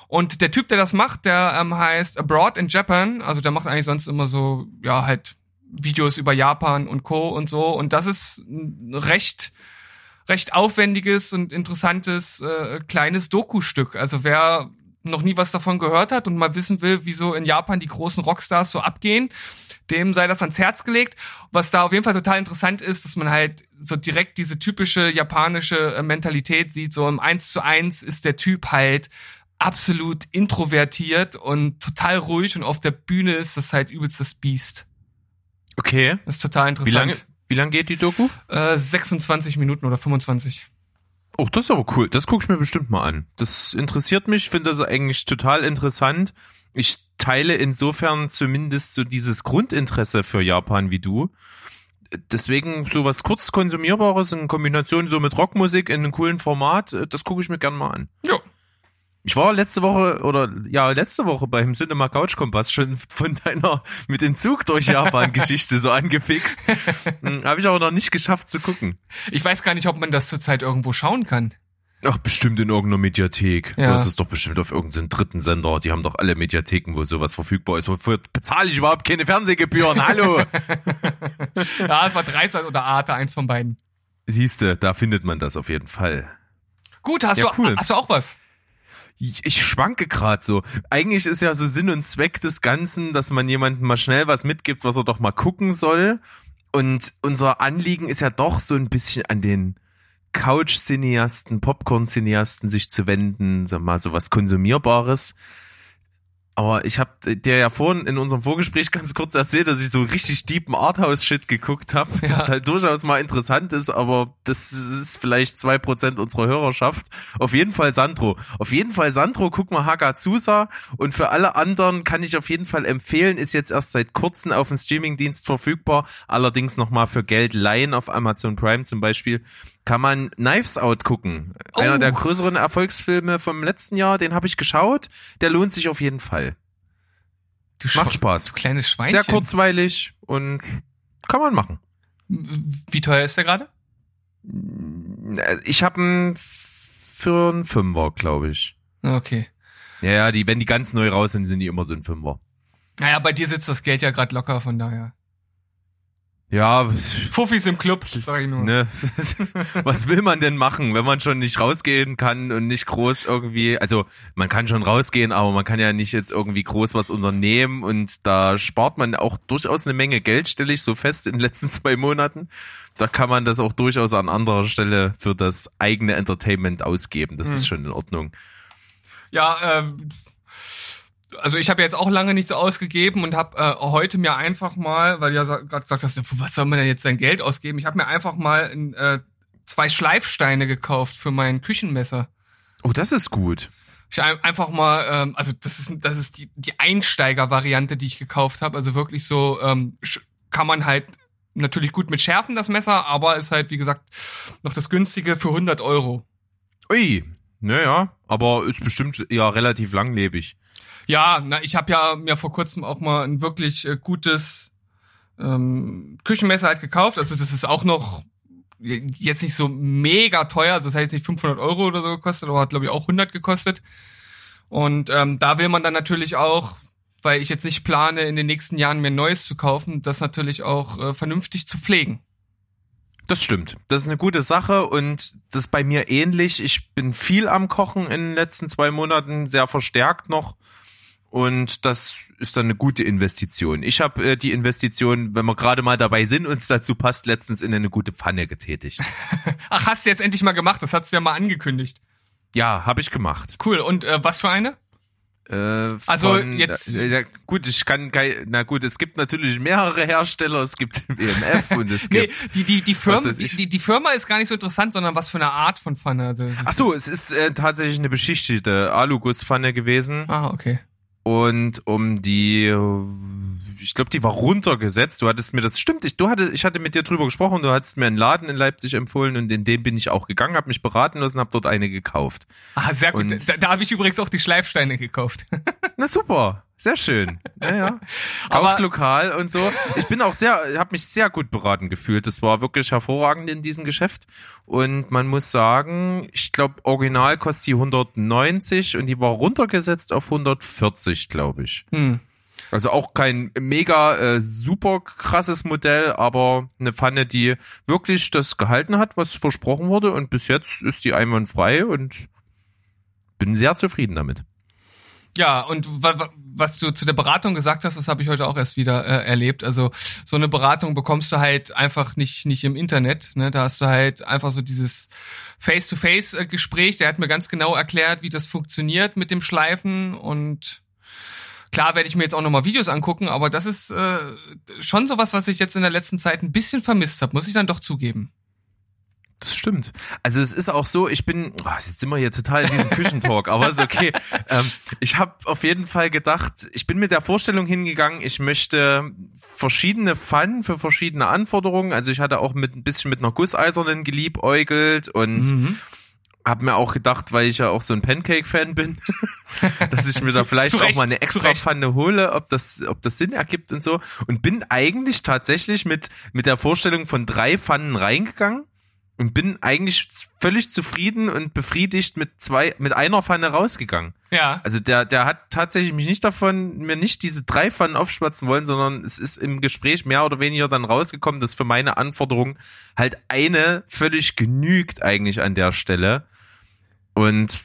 Und der Typ, der das macht, der ähm, heißt Abroad in Japan. Also der macht eigentlich sonst immer so, ja, halt Videos über Japan und Co. und so. Und das ist ein recht, recht aufwendiges und interessantes äh, kleines Doku-Stück. Also wer noch nie was davon gehört hat und mal wissen will, wieso in Japan die großen Rockstars so abgehen, dem sei das ans Herz gelegt. Was da auf jeden Fall total interessant ist, dass man halt so direkt diese typische japanische äh, Mentalität sieht, so im Eins zu eins ist der Typ halt absolut introvertiert und total ruhig und auf der Bühne ist das halt übelst das Biest. Okay. Das ist total interessant. Wie lange, wie lange geht die Doku? Äh, 26 Minuten oder 25. Oh, das ist aber cool. Das gucke ich mir bestimmt mal an. Das interessiert mich, finde das eigentlich total interessant. Ich teile insofern zumindest so dieses Grundinteresse für Japan wie du. Deswegen sowas kurz konsumierbares in Kombination so mit Rockmusik in einem coolen Format, das gucke ich mir gern mal an. Ja. Ich war letzte Woche oder ja letzte Woche beim Cinema Couch Kompass schon von deiner mit dem Zug durch Japan Geschichte so angefixt. Hm, Habe ich aber noch nicht geschafft zu gucken. Ich weiß gar nicht, ob man das zurzeit irgendwo schauen kann. Ach, bestimmt in irgendeiner Mediathek. Ja. Das ist doch bestimmt auf irgendeinem dritten Sender. Die haben doch alle Mediatheken, wo sowas verfügbar ist. Wofür bezahle ich überhaupt keine Fernsehgebühren? Hallo! Ja, es war Dreisat oder Arte, eins von beiden. Siehste, da findet man das auf jeden Fall. Gut, hast, Ja, du, cool. hast du auch was? Ich, ich schwanke gerade so. Eigentlich ist ja so Sinn und Zweck des Ganzen, dass man jemandem mal schnell was mitgibt, was er doch mal gucken soll. Und unser Anliegen ist ja doch so ein bisschen an den Couch-Cineasten, Popcorn-Cineasten sich zu wenden, sag mal, so was Konsumierbares. Aber ich habe dir ja vorhin in unserem Vorgespräch ganz kurz erzählt, dass ich so richtig deepen Arthouse-Shit geguckt habe, Ja. was halt durchaus mal interessant ist, aber das ist vielleicht zwei Prozent unserer Hörerschaft. Auf jeden Fall Sandro. Auf jeden Fall Sandro, guck mal Hagazusa und für alle anderen kann ich auf jeden Fall empfehlen, ist jetzt erst seit kurzem auf dem Streamingdienst verfügbar, allerdings nochmal für Geld leihen auf Amazon Prime zum Beispiel, kann man Knives Out gucken. Einer Oh. der größeren Erfolgsfilme vom letzten Jahr, den habe ich geschaut, der lohnt sich auf jeden Fall. Du Macht Spaß. Du kleines Schweinchen. Sehr kurzweilig und kann man machen. Wie teuer ist der gerade? Ich habe einen für einen Fünfer, glaube ich. Okay. Ja, ja, die, wenn die ganz neu raus sind, sind die immer so ein Fünfer. Naja, bei dir sitzt das Geld ja gerade locker, von daher. Ja, Fuffis im Club, sag ich nur. ne, was will man denn machen, wenn man schon nicht rausgehen kann und nicht groß irgendwie, also man kann schon rausgehen, aber man kann ja nicht jetzt irgendwie groß was unternehmen und da spart man auch durchaus eine Menge Geld, stelle ich so fest in den letzten zwei Monaten. Da kann man das auch durchaus an anderer Stelle für das eigene Entertainment ausgeben. Das ist schon in Ordnung. Ja, ähm, also ich habe jetzt auch lange nichts ausgegeben und habe äh, heute mir einfach mal, weil du ja gerade gesagt hast, was soll man denn jetzt sein Geld ausgeben? Ich habe mir einfach mal äh, zwei Schleifsteine gekauft für mein Küchenmesser. Oh, das ist gut. Ich ein, einfach mal, ähm, also das ist das ist die die Einsteiger-Variante, die ich gekauft habe. Also wirklich so ähm, kann man halt natürlich gut mit schärfen das Messer, aber ist halt wie gesagt noch das günstige für 100 Euro. Ui, naja, aber ist bestimmt ja relativ langlebig. Ja, na, ich habe ja mir vor kurzem auch mal ein wirklich äh, gutes ähm, Küchenmesser halt gekauft. Also das ist auch noch jetzt nicht so mega teuer. Also das hat jetzt nicht 500 Euro oder so gekostet, aber hat glaube ich auch 100 gekostet. Und ähm, da will man dann natürlich auch, weil ich jetzt nicht plane, in den nächsten Jahren mir neues zu kaufen, das natürlich auch äh, vernünftig zu pflegen. Das stimmt. Das ist eine gute Sache und das bei mir ähnlich. Ich bin viel am Kochen in den letzten zwei Monaten, sehr verstärkt noch. Und das ist dann eine gute Investition. Ich habe äh, die Investition, wenn wir gerade mal dabei sind, uns dazu passt, letztens in eine gute Pfanne getätigt. Ach, hast du jetzt endlich mal gemacht? Das hast du ja mal angekündigt. Ja, habe ich gemacht. Cool. Und äh, was für eine? Äh, Also von- jetzt- äh, ja, gut, ich kann kein, na gut, es gibt natürlich mehrere Hersteller, es gibt WMF und es Nee, gibt die, die, die, Firma, die, die, die Firma ist gar nicht so interessant, sondern was für eine Art von Pfanne. Also, es ist- Ach so, es ist äh, tatsächlich eine beschichtete Alugusszpfanne gewesen Ah, okay. Und um die ich glaube, die war runtergesetzt. Du hattest mir das stimmt, ich du hatte ich hatte mit dir drüber gesprochen, du hattest mir einen Laden in Leipzig empfohlen und in den bin ich auch gegangen, habe mich beraten lassen, habe dort eine gekauft. Ah, sehr gut. Und- da da habe ich übrigens auch die Schleifsteine gekauft. Na super, sehr schön. Ja, ja. Kauft lokal und so. Ich bin auch sehr, habe mich sehr gut beraten gefühlt. Das war wirklich hervorragend in diesem Geschäft. Und man muss sagen, ich glaube, original kostet die 190 und die war runtergesetzt auf 140, glaube ich. Hm. Also auch kein mega äh, super krasses Modell, aber eine Pfanne, die wirklich das gehalten hat, was versprochen wurde. Und bis jetzt ist die einwandfrei und bin sehr zufrieden damit. Ja, und wa- wa- was du zu der Beratung gesagt hast, das habe ich heute auch erst wieder äh, erlebt. Also so eine Beratung bekommst du halt einfach nicht nicht im Internet. Ne? Da hast du halt einfach so dieses Face-to-Face-Gespräch. Der hat mir ganz genau erklärt, wie das funktioniert mit dem Schleifen und Klar werde ich mir jetzt auch nochmal Videos angucken, aber das ist äh, schon sowas, was ich jetzt in der letzten Zeit ein bisschen vermisst habe, muss ich dann doch zugeben. Das stimmt. Also es ist auch so, ich bin, oh, jetzt sind wir hier total in diesem Küchentalk, aber ist okay. Ähm, ich habe auf jeden Fall gedacht, ich bin mit der Vorstellung hingegangen, ich möchte verschiedene Pfannen für verschiedene Anforderungen. Also ich hatte auch mit ein bisschen mit einer Gusseisernen geliebäugelt und Mhm. Habe mir auch gedacht, weil ich ja auch so ein Pancake-Fan bin, dass ich mir da vielleicht zu auch mal eine extra. Pfanne hole, ob das, ob das Sinn ergibt und so. Und bin eigentlich tatsächlich mit, mit der Vorstellung von drei Pfannen reingegangen und bin eigentlich völlig zufrieden und befriedigt mit zwei, mit einer Pfanne rausgegangen. Ja. Also der, der hat tatsächlich mich nicht davon, mir nicht diese drei Pfannen aufschwatzen wollen, sondern es ist im Gespräch mehr oder weniger dann rausgekommen, dass für meine Anforderungen halt eine völlig genügt eigentlich an der Stelle. Und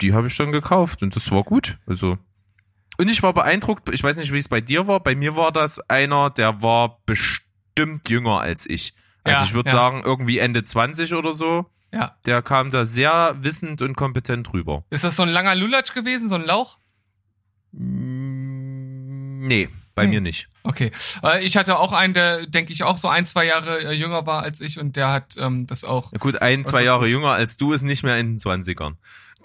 die habe ich dann gekauft und das war gut. Also. Und ich war beeindruckt, ich weiß nicht, wie es bei dir war. Bei mir war das einer, der war bestimmt jünger als ich. Also Ja, ich würde ja. sagen, irgendwie Ende 20 oder so. Ja. Der kam da sehr wissend und kompetent rüber. Ist das so ein langer Lulatsch gewesen, so ein Lauch? Nee, bei Nee. mir nicht. Okay. Äh, Ich hatte auch einen, der, denke ich, auch so ein, zwei Jahre äh, jünger war als ich und der hat ähm, das auch. Ja gut, ein, zwei Jahre gut? jünger als du ist nicht mehr in den 20ern.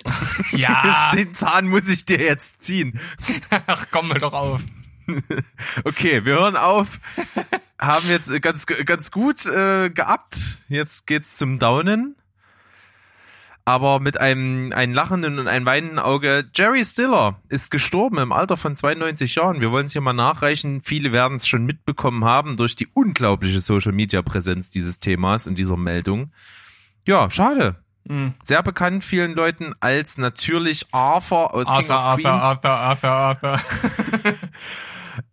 Ja. Den Zahn muss ich dir jetzt ziehen. Ach, komm mir doch auf. Okay, wir hören auf. Haben jetzt ganz, ganz gut äh, geabt. Jetzt geht's zum Downen. Aber mit einem, einem lachenden und einem weinenden Auge. Jerry Stiller ist gestorben im Alter von 92 Jahren. Wir wollen es hier mal nachreichen. Viele werden es schon mitbekommen haben durch die unglaubliche Social-Media-Präsenz dieses Themas und dieser Meldung. Ja, schade. Mhm. Sehr bekannt vielen Leuten als natürlich Arthur aus King Arthur, of Queens. Arthur, Arthur, Arthur, Arthur.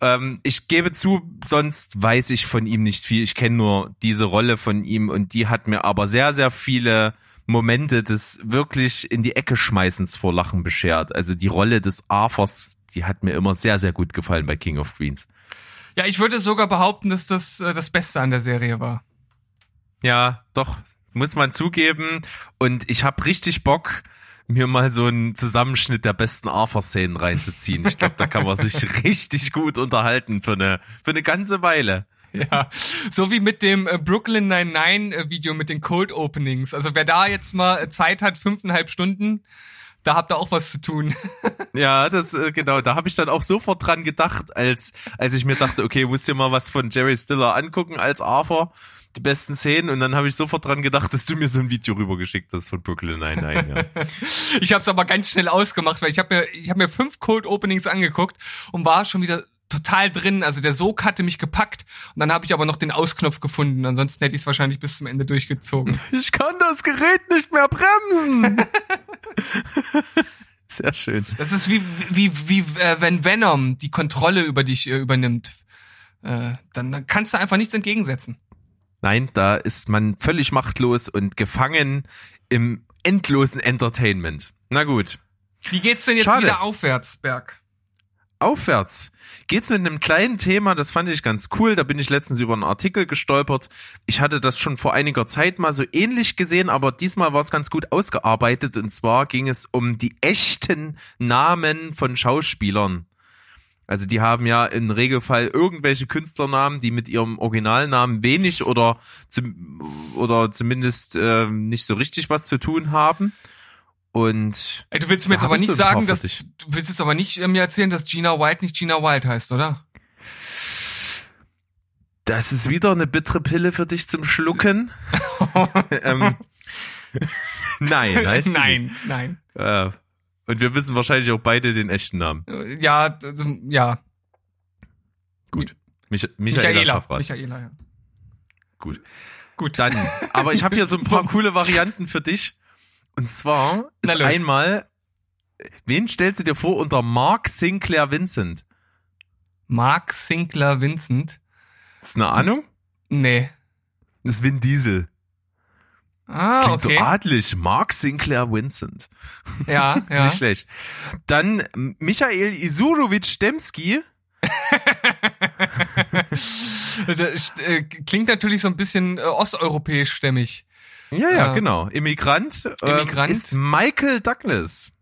Ähm, ich gebe zu, sonst weiß ich von ihm nicht viel. Ich kenne nur diese Rolle von ihm und die hat mir aber sehr, sehr viele Momente des wirklich in die Ecke schmeißens vor Lachen beschert. Also die Rolle des Arthurs, die hat mir immer sehr, sehr gut gefallen bei King of Queens. Ja, ich würde sogar behaupten, dass das äh, das Beste an der Serie war. Ja, doch, muss man zugeben. Und ich habe richtig Bock, mir mal so einen Zusammenschnitt der besten Arthur-Szenen reinzuziehen. Ich glaube, da kann man sich richtig gut unterhalten für eine, für eine ganze Weile. Ja, so wie mit dem äh, Brooklyn Nine-Nine äh, Video mit den Cold Openings. Also wer da jetzt mal äh, Zeit hat, fünfeinhalb Stunden, da habt ihr auch was zu tun. Ja, das genau, da habe ich dann auch sofort dran gedacht, als als ich mir dachte, okay, muss dir mal was von Jerry Stiller angucken als Arthur, die besten Szenen und dann habe ich sofort dran gedacht, dass du mir so ein Video rübergeschickt hast von Brooklyn Nine-Nine. Ja. Ich habe es aber ganz schnell ausgemacht, weil ich habe mir ich habe mir fünf Cold Openings angeguckt und war schon wieder total drin. Also der Sog hatte mich gepackt und dann habe ich aber noch den Ausknopf gefunden. Ansonsten hätte ich es wahrscheinlich bis zum Ende durchgezogen. Ich kann das Gerät nicht mehr bremsen. Sehr schön. Das ist wie wie wie äh, wenn Venom die Kontrolle über dich äh, übernimmt. Äh, dann kannst du einfach nichts entgegensetzen. Nein, da ist man völlig machtlos und gefangen im endlosen Entertainment. Na gut. Wie geht's denn jetzt Schade. wieder aufwärts, Berg? Aufwärts geht's mit einem kleinen Thema, das fand ich ganz cool. Da bin ich letztens über einen Artikel gestolpert. Ich hatte das schon vor einiger Zeit mal so ähnlich gesehen, aber diesmal war es ganz gut ausgearbeitet. Und zwar ging es um die echten Namen von Schauspielern. Also die haben ja im Regelfall irgendwelche Künstlernamen, die mit ihrem Originalnamen wenig oder zum, oder zumindest äh, nicht so richtig was zu tun haben. Und Ey, du willst mir jetzt aber nicht sagen, dass dich. du willst jetzt aber nicht äh, mir erzählen, dass Gina White nicht Gina Wild heißt, oder? das ist wieder eine bittere Pille für dich zum Schlucken. ähm, nein, heißt nein, nein. Äh, und wir wissen wahrscheinlich auch beide den echten Namen. Äh, Ja, ja. Gut. Mich, Michaela, Michaela. Michaela, ja. Gut. Gut. Dann, aber ich habe hier so ein paar coole Varianten für dich. Und zwar ist einmal, wen stellst du dir vor unter Mark Sinclair Vincent? Mark Sinclair Vincent. Ist eine Ahnung? Nee. Das ist Vin Diesel. Ah, Klingt okay. so adlig. Mark Sinclair Vincent. Ja, ja. Nicht schlecht. Dann Michael Isurovic Demski. Das, äh, Klingt natürlich so ein bisschen äh, osteuropäisch stämmig. Ja, ja, Ja. genau. Immigrant, Immigrant. Ähm, ist Michael Douglas.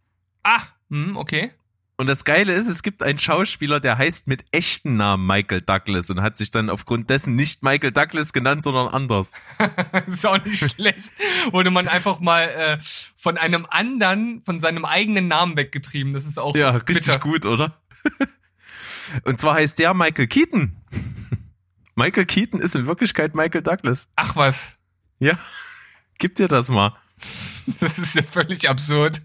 Ah, hm, okay. Und das Geile ist, es gibt einen Schauspieler, der heißt mit echten Namen Michael Douglas und hat sich dann aufgrund dessen nicht Michael Douglas genannt, sondern anders. ist auch nicht schlecht. Wurde man einfach mal äh, von einem anderen, von seinem eigenen Namen weggetrieben. Das ist auch Ja, richtig gut, oder? Und zwar heißt der Michael Keaton. Michael Keaton ist in Wirklichkeit Michael Douglas. Ach was. Ja, gib dir das mal. Das ist ja völlig absurd.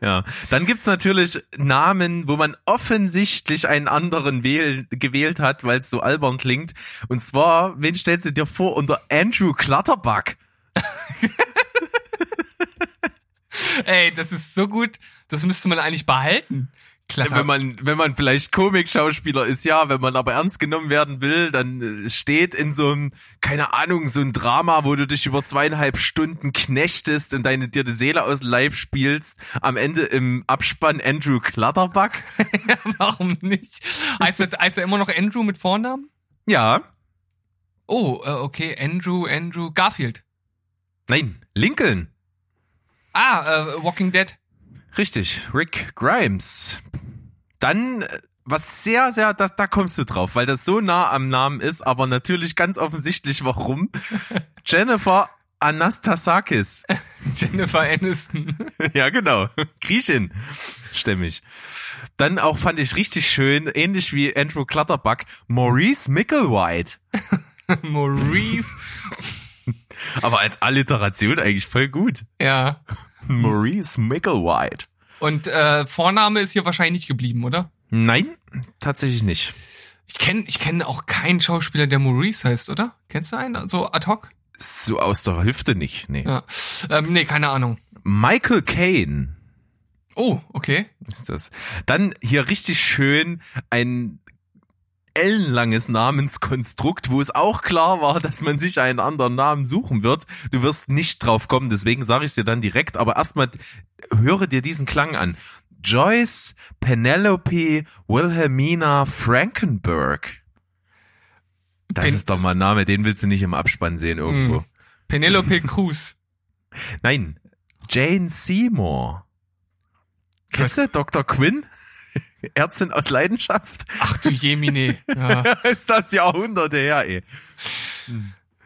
Ja, dann gibt's natürlich Namen, wo man offensichtlich einen anderen wähl gewählt hat, weil es so albern klingt. Und zwar, wen stellst du dir vor unter Andrew Clutterbuck? Ey, das ist so gut. Das müsste man eigentlich behalten. Klar. Wenn man, wenn man vielleicht Komikschauspieler ist, ja, wenn man aber ernst genommen werden will, dann äh, steht in so einem, keine Ahnung, so ein Drama, wo du dich über zweieinhalb Stunden knechtest und deine dir die Seele aus dem Leib spielst, am Ende im Abspann Andrew Clutterbuck. Warum nicht? Heißt er, heißt er immer noch Andrew mit Vornamen? Ja, Oh, äh, okay. Andrew, Andrew Garfield. nein, Lincoln. Ah, äh, Walking Dead. Richtig, Rick Grimes. Dann, äh, was sehr, sehr, das, da kommst du drauf, weil das so nah am Namen ist, aber natürlich ganz offensichtlich warum. Jennifer Anastasakis. Jennifer Aniston. ja, genau. Griechin. Stämmig. Dann auch fand ich richtig schön, ähnlich wie Andrew Clutterbuck, Maurice Micklewhite. Maurice. Aber als Alliteration eigentlich voll gut. Ja. Maurice Micklewhite. Und äh, Vorname ist hier wahrscheinlich nicht geblieben, oder? Nein, tatsächlich nicht. Ich kenne ich kenn auch keinen Schauspieler, der Maurice heißt, oder? Kennst du einen? So ad hoc? So aus der Hüfte nicht, nee. Ja. Ähm, nee, keine Ahnung. Michael Caine Oh, okay. ist das. Dann hier richtig schön ein ellenlanges Namenskonstrukt, wo es auch klar war, dass man sich einen anderen Namen suchen wird. Du wirst nicht drauf kommen, deswegen sage ich es dir dann direkt, aber erstmal höre dir diesen Klang an. Joyce Penelope Wilhelmina Frankenberg. Das Pen- ist doch mal ein Name, den willst du nicht im Abspann sehen irgendwo. Hm. Penelope Cruz. Nein, Jane Seymour. Kennst du Dr. Quinn? Ärztin aus Leidenschaft? Ach du Jemine. Ja. ist das Jahrhunderte her, ey.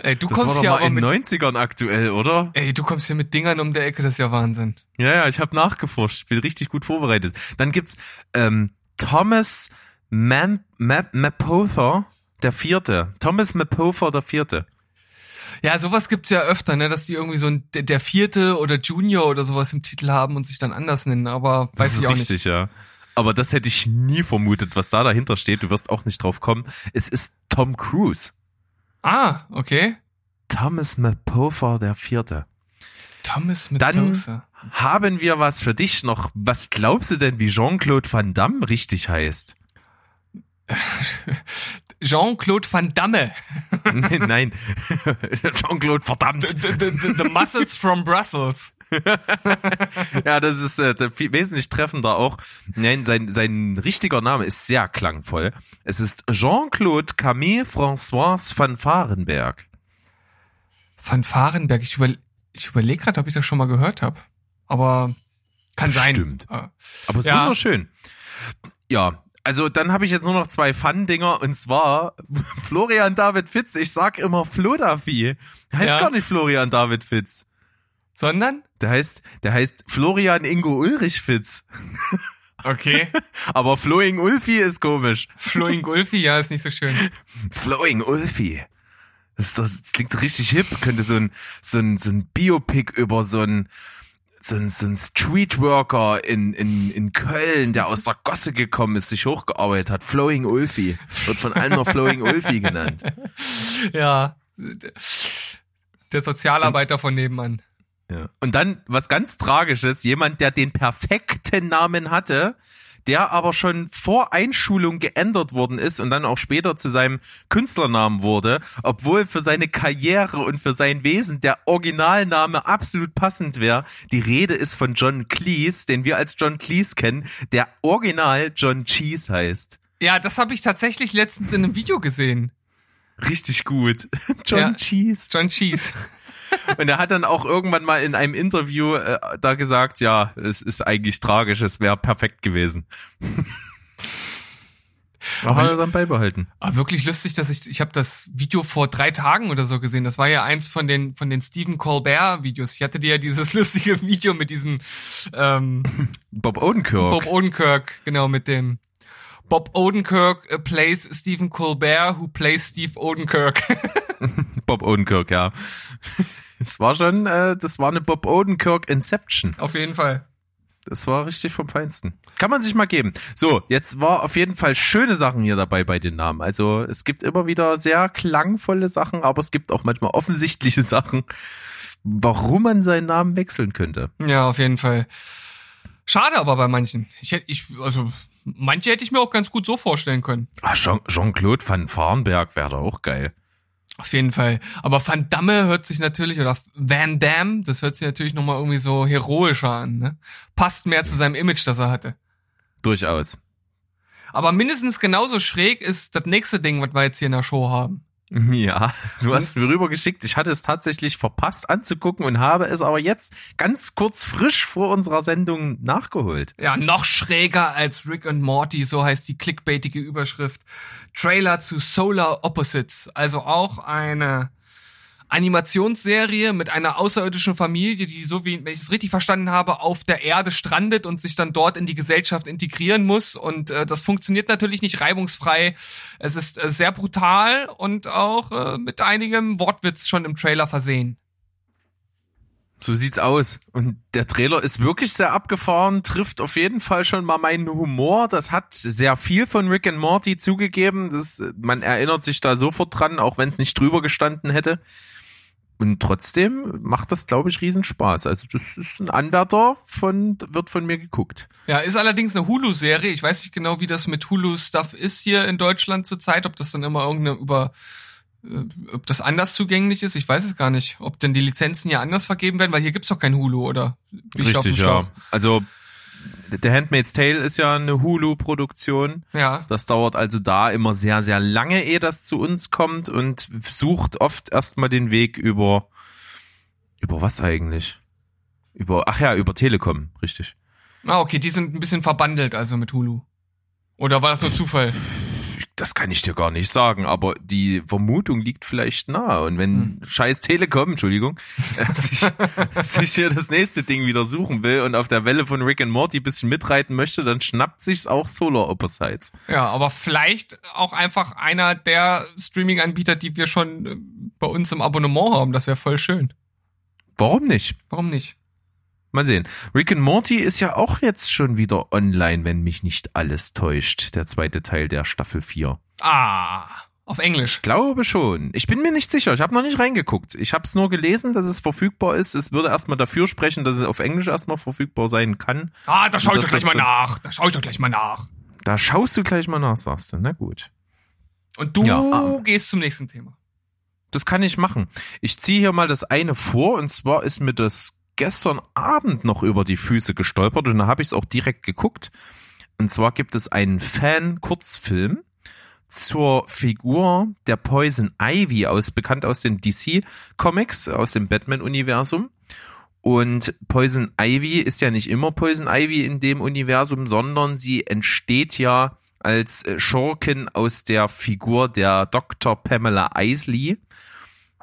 Ey, du Das war kommst doch ja mal in den 90ern aktuell, oder? ey, du kommst ja mit Dingern um der Ecke, das ist ja Wahnsinn. Ja, ja, ich habe nachgeforscht, ich bin richtig gut vorbereitet. Dann gibt's ähm, Thomas Man Map Mapother, der Vierte. Thomas Mapother, der Vierte. Ja, sowas gibt's ja öfter, ne, dass die irgendwie so ein der vierte oder Junior oder sowas im Titel haben und sich dann anders nennen, aber Das weiß ist ich auch richtig, nicht. ja. Aber das hätte ich nie vermutet, was da dahinter steht. Du wirst auch nicht drauf kommen. Es ist Tom Cruise. Ah, okay. Thomas Mapother, der Vierte. Thomas mit Dann-. Haben wir was für dich noch? Was glaubst du denn, wie Jean-Claude Van Damme richtig heißt? Jean-Claude Van Damme. Nein, Jean-Claude verdammt. The, the, the, the Muscles from Brussels. ja, das ist äh, wesentlich treffender auch. Nein, sein, sein richtiger Name ist sehr klangvoll. Es ist Jean-Claude Camille François van Varenberg. Van Varenberg, ich, über, ich überlege gerade, ob ich das schon mal gehört habe. Aber kann sein. Stimmt. Aber es ist ja. wunderschön. Ja, also dann habe ich jetzt nur noch zwei Fun-Dinger und zwar Florian David Fitz. Ich sag immer Flodavi. Heißt ja. gar nicht Florian David Fitz. Sondern? Der heißt, der heißt Florian Ingo Ulrich Fitz. Okay. Aber Flowing Ulfi ist komisch. Flowing Ulfi, ja, ist nicht so schön. Flowing Ulfi. Das, das, das klingt so richtig hip. Könnte so ein, so ein, so ein Biopic über so ein, so ein, so ein Streetworker in, in, in Köln, der aus der Gosse gekommen ist, sich hochgearbeitet hat. Flowing Ulfi. Wird von allen noch Flowing Ulfi genannt. Ja. Der Sozialarbeiter von nebenan. Ja. Und dann was ganz Tragisches, jemand, der den perfekten Namen hatte, der aber schon vor Einschulung geändert worden ist und dann auch später zu seinem Künstlernamen wurde, obwohl für seine Karriere und für sein Wesen der Originalname absolut passend wäre. Die Rede ist von John Cleese, den wir als John Cleese kennen, der Original John Cheese heißt. Ja, das habe ich tatsächlich letztens in einem Video gesehen. Richtig gut. John ja, Cheese. John Cheese. Und er hat dann auch irgendwann mal in einem Interview äh, da gesagt, ja, es ist eigentlich tragisch, es wäre perfekt gewesen. Aber hat er dann beibehalten. Aber wirklich lustig, dass ich, ich habe das Video vor drei Tagen oder so gesehen. Das war ja eins von den von den Stephen Colbert Videos. Ich hatte dir ja dieses lustige Video mit diesem ähm, Bob Odenkirk. Bob Odenkirk, genau mit dem Bob Odenkirk uh, plays Stephen Colbert, who plays Steve Odenkirk. Bob Odenkirk, ja. Es war schon, äh, das war eine Bob Odenkirk Inception. Auf jeden Fall. Das war richtig vom Feinsten. Kann man sich mal geben. So, jetzt war auf jeden Fall schöne Sachen hier dabei bei den Namen. Also es gibt immer wieder sehr klangvolle Sachen, aber es gibt auch manchmal offensichtliche Sachen, warum man seinen Namen wechseln könnte. Ja, auf jeden Fall. Schade aber bei manchen. Ich hätte, ich, also manche hätte ich mir auch ganz gut so vorstellen können. Ah, Jean-Claude Jean van Farnberg wäre doch auch geil. Auf jeden Fall. Aber Van Damme hört sich natürlich, oder Van Damme, das hört sich natürlich nochmal irgendwie so heroischer an. Ne? Passt mehr zu seinem Image, das er hatte. Durchaus. Aber mindestens genauso schräg ist das nächste Ding, was wir jetzt hier in der Show haben. Ja, du hast es mir rübergeschickt. Ich hatte es tatsächlich verpasst anzugucken und habe es aber jetzt ganz kurz frisch vor unserer Sendung nachgeholt. Ja, noch schräger als Rick und Morty, so heißt die clickbaitige Überschrift. Trailer zu Solar Opposites, also auch eine Animationsserie mit einer außerirdischen Familie, die so wie, wenn ich es richtig verstanden habe, auf der Erde strandet und sich dann dort in die Gesellschaft integrieren muss. Und äh, das funktioniert natürlich nicht reibungsfrei. Es ist äh, sehr brutal und auch äh, mit einigem Wortwitz schon im Trailer versehen. So sieht's aus. Und der Trailer ist wirklich sehr abgefahren, trifft auf jeden Fall schon mal meinen Humor. Das hat sehr viel von Rick and Morty zugegeben. Das, man erinnert sich da sofort dran, auch wenn es nicht drüber gestanden hätte. Und trotzdem macht das, glaube ich, Riesenspaß. Also das ist ein Anwärter von, wird von mir geguckt. Ja, ist allerdings eine Hulu-Serie. Ich weiß nicht genau, wie das mit Hulu-Stuff ist hier in Deutschland zurzeit, ob das dann immer irgendeine über, äh, ob das anders zugänglich ist. Ich weiß es gar nicht. Ob denn die Lizenzen hier anders vergeben werden, weil hier gibt's doch kein Hulu, oder? Richtig, ja. Also The Handmaid's Tale ist ja eine Hulu-Produktion. Ja. Das dauert also da immer sehr, sehr lange, ehe das zu uns kommt und sucht oft erstmal den Weg über, über was eigentlich? Über, ach ja, über Telekom, richtig. Ah, okay, die sind ein bisschen verbandelt also mit Hulu. Oder war das nur Zufall? Das kann ich dir gar nicht sagen, aber die Vermutung liegt vielleicht nahe. Und wenn hm. scheiß Telekom, Entschuldigung, sich, sich hier das nächste Ding wieder suchen will und auf der Welle von Rick and Morty bisschen mitreiten möchte, dann schnappt sich's auch Solar Opposites. Ja, aber vielleicht auch einfach einer der Streaming-Anbieter, die wir schon äh, bei uns im Abonnement haben. Das wäre voll schön. Warum nicht? Warum nicht? Mal sehen. Rick and Morty ist ja auch jetzt schon wieder online, wenn mich nicht alles täuscht. Der zweite Teil der Staffel 4. Ah, auf Englisch. Ich glaube schon. Ich bin mir nicht sicher. Ich habe noch nicht reingeguckt. Ich habe es nur gelesen, dass es verfügbar ist. Es würde erstmal dafür sprechen, dass es auf Englisch erstmal verfügbar sein kann. Ah, da schau ich doch gleich mal nach. Da schau ich doch gleich mal nach. Da schaust du gleich mal nach, sagst du. Na gut. Und du ja, ah. gehst zum nächsten Thema. Das kann ich machen. Ich ziehe hier mal das eine vor, und zwar ist mir das gestern Abend noch über die Füße gestolpert und da habe ich es auch direkt geguckt. Und zwar gibt es einen Fan-Kurzfilm zur Figur der Poison Ivy aus, bekannt aus den DC Comics, aus dem Batman-Universum. Und Poison Ivy ist ja nicht immer Poison Ivy in dem Universum, sondern sie entsteht ja als äh, Schurkin aus der Figur der Dr. Pamela Isley.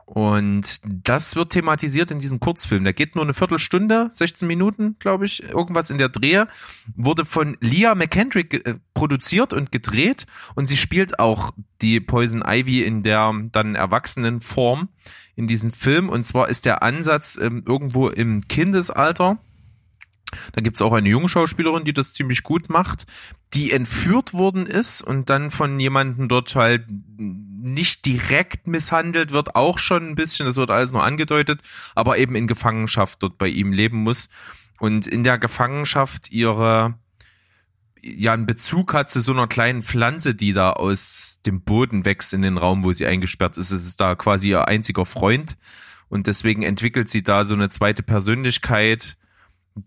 Und das wird thematisiert in diesem Kurzfilm. Der geht nur eine Viertelstunde, 16 Minuten, glaube ich, irgendwas in der Drehe. Wurde von Leah McKendrick äh, produziert und gedreht. Und sie spielt auch die Poison Ivy in der dann erwachsenen Form in diesem Film. Und zwar ist der Ansatz ähm, irgendwo im Kindesalter. Da gibt's auch eine junge Schauspielerin, die das ziemlich gut macht, die entführt worden ist und dann von jemandem dort halt nicht direkt misshandelt wird, auch schon ein bisschen, das wird alles nur angedeutet, aber eben in Gefangenschaft dort bei ihm leben muss und in der Gefangenschaft ihre ja einen Bezug hat zu so einer kleinen Pflanze, die da aus dem Boden wächst in den Raum, wo sie eingesperrt ist. Es ist da quasi ihr einziger Freund und deswegen entwickelt sie da so eine zweite Persönlichkeit,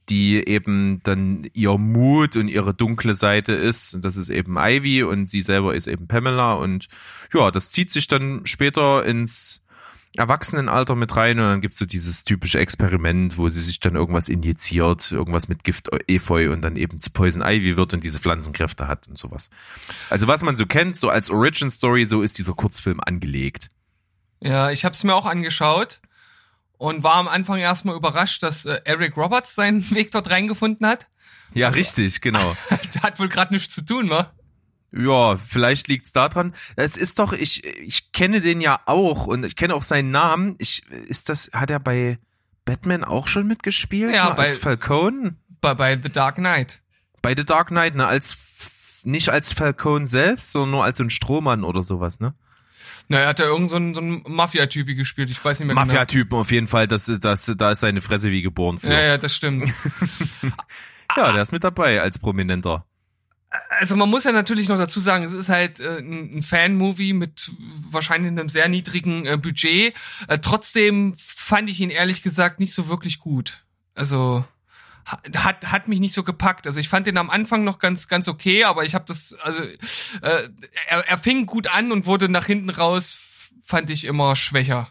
die eben dann ihr Mut und ihre dunkle Seite ist. Und das ist eben Ivy und sie selber ist eben Pamela und ja, das zieht sich dann später ins Erwachsenenalter mit rein und dann gibt's so dieses typische Experiment, wo sie sich dann irgendwas injiziert, irgendwas mit Gift Efeu und dann eben zu Poison Ivy wird und diese Pflanzenkräfte hat und sowas. Also was man so kennt, so als Origin Story, so ist dieser Kurzfilm angelegt. Ja, ich habe es mir auch angeschaut und war am Anfang erstmal überrascht, dass äh, Eric Roberts seinen Weg dort reingefunden hat. Ja, richtig, genau. Der hat wohl gerade nichts zu tun, wa? Ja, vielleicht liegt's daran. Es ist doch, ich, ich kenne den ja auch und ich kenne auch seinen Namen. Ich, ist das, hat er bei Batman auch schon mitgespielt? Ja, Mal bei- als Falcone? Bei, bei The Dark Knight. Bei The Dark Knight, ne, als, nicht als Falcone selbst, sondern nur als so ein Strohmann oder sowas, ne? Na, er hat ja irgend so einen, so einen Mafia-Typi gespielt, ich weiß nicht mehr genau. Mafia-Typen auf jeden Fall, das, das, da ist seine Fresse wie geboren für. Ja, Ja, ja, das stimmt. der ist mit dabei als Prominenter. Also man muss ja natürlich noch dazu sagen, es ist halt äh, ein Fan-Movie mit wahrscheinlich einem sehr niedrigen äh, Budget. Äh, trotzdem fand ich ihn ehrlich gesagt nicht so wirklich gut. Also hat hat mich nicht so gepackt. Also ich fand den am Anfang noch ganz ganz okay, aber ich habe das also äh, er, er fing gut an und wurde nach hinten raus fand ich immer schwächer.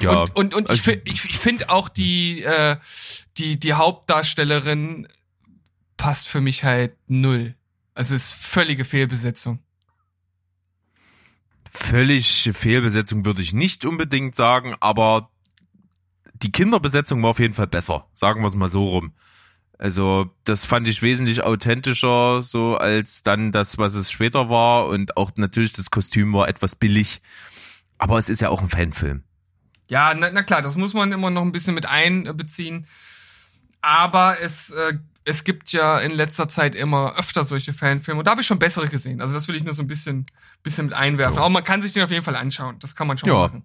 Ja, und und, und ich, also- fi- ich, ich finde auch die äh, die die Hauptdarstellerin passt für mich halt null. Also es ist völlige Fehlbesetzung. Völlig Fehlbesetzung würde ich nicht unbedingt sagen, aber die Kinderbesetzung war auf jeden Fall besser. Sagen wir es mal so rum. Also, das fand ich wesentlich authentischer, so als dann das, was es später war. Und auch natürlich das Kostüm war etwas billig. Aber es ist ja auch ein Fanfilm. Ja, na, na klar, das muss man immer noch ein bisschen mit einbeziehen. Aber es, äh, es gibt ja in letzter Zeit immer öfter solche Fanfilme. Und da habe ich schon bessere gesehen. Also das will ich nur so ein bisschen, bisschen mit einwerfen. So. Aber man kann sich den auf jeden Fall anschauen. Das kann man schon Ja. machen.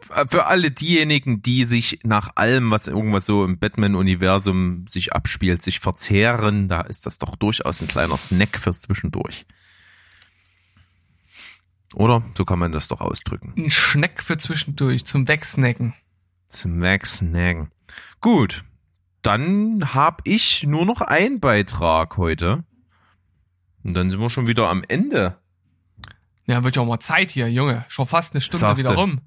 Für alle diejenigen, die sich nach allem, was irgendwas so im Batman-Universum sich abspielt, sich verzehren, da ist das doch durchaus ein kleiner Snack fürs Zwischendurch. Oder? So kann man das doch ausdrücken. Ein Schneck für zwischendurch zum Wegsnacken. Zum Wegsnacken. Gut. Dann habe ich nur noch einen Beitrag heute. Und dann sind wir schon wieder am Ende. Ja, wird ja auch mal Zeit hier, Junge. Schon fast eine Stunde wieder rum.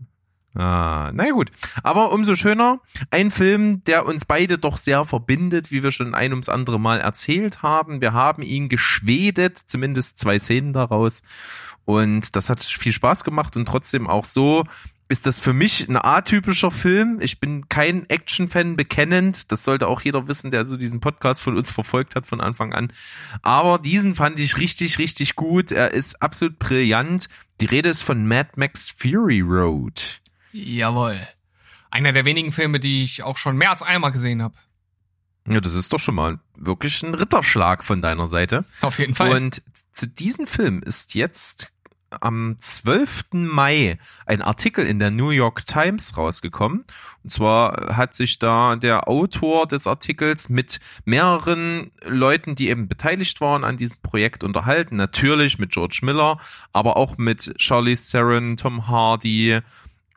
Ah, na gut. Aber umso schöner, ein Film, der uns beide doch sehr verbindet, wie wir schon ein ums andere Mal erzählt haben. Wir haben ihn geschwedet, zumindest zwei Szenen daraus. Und das hat viel Spaß gemacht und trotzdem auch so ist das für mich ein atypischer Film. Ich bin kein Action-Fan bekennend. Das sollte auch jeder wissen, der so diesen Podcast von uns verfolgt hat von Anfang an. Aber diesen fand ich richtig, richtig gut. Er ist absolut brillant. Die Rede ist von Mad Max Fury Road. Jawohl. Einer der wenigen Filme, die ich auch schon mehr als einmal gesehen habe. Ja, das ist doch schon mal wirklich ein Ritterschlag von deiner Seite. Auf jeden Fall. Und zu diesem Film ist jetzt am 12. Mai ein Artikel in der New York Times rausgekommen. Und zwar hat sich da der Autor des Artikels mit mehreren Leuten, die eben beteiligt waren an diesem Projekt unterhalten. Natürlich mit George Miller, aber auch mit Charlie Theron, Tom Hardy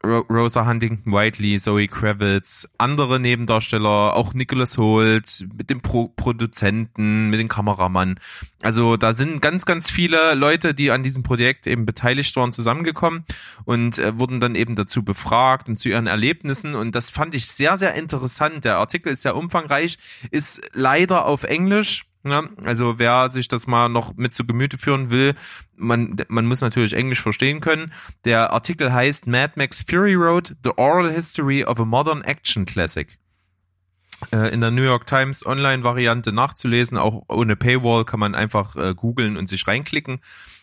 Rosa Huntington Whiteley, Zoe Kravitz, andere Nebendarsteller, auch Nicholas Holt, mit dem Pro Produzenten, mit dem Kameramann. Also da sind ganz, ganz viele Leute, die an diesem Projekt eben beteiligt waren, zusammengekommen und äh, wurden dann eben dazu befragt und zu ihren Erlebnissen. Und das fand ich sehr, sehr interessant. Der Artikel ist sehr umfangreich, ist leider auf Englisch ja, also wer sich das mal noch mit zu Gemüte führen will, man, man muss natürlich Englisch verstehen können. Der Artikel heißt Mad Max Fury Road, The Oral History of a Modern Action Classic. Äh, in der New York Times Online-Variante nachzulesen, auch ohne Paywall kann man einfach äh, googeln und sich reinklicken.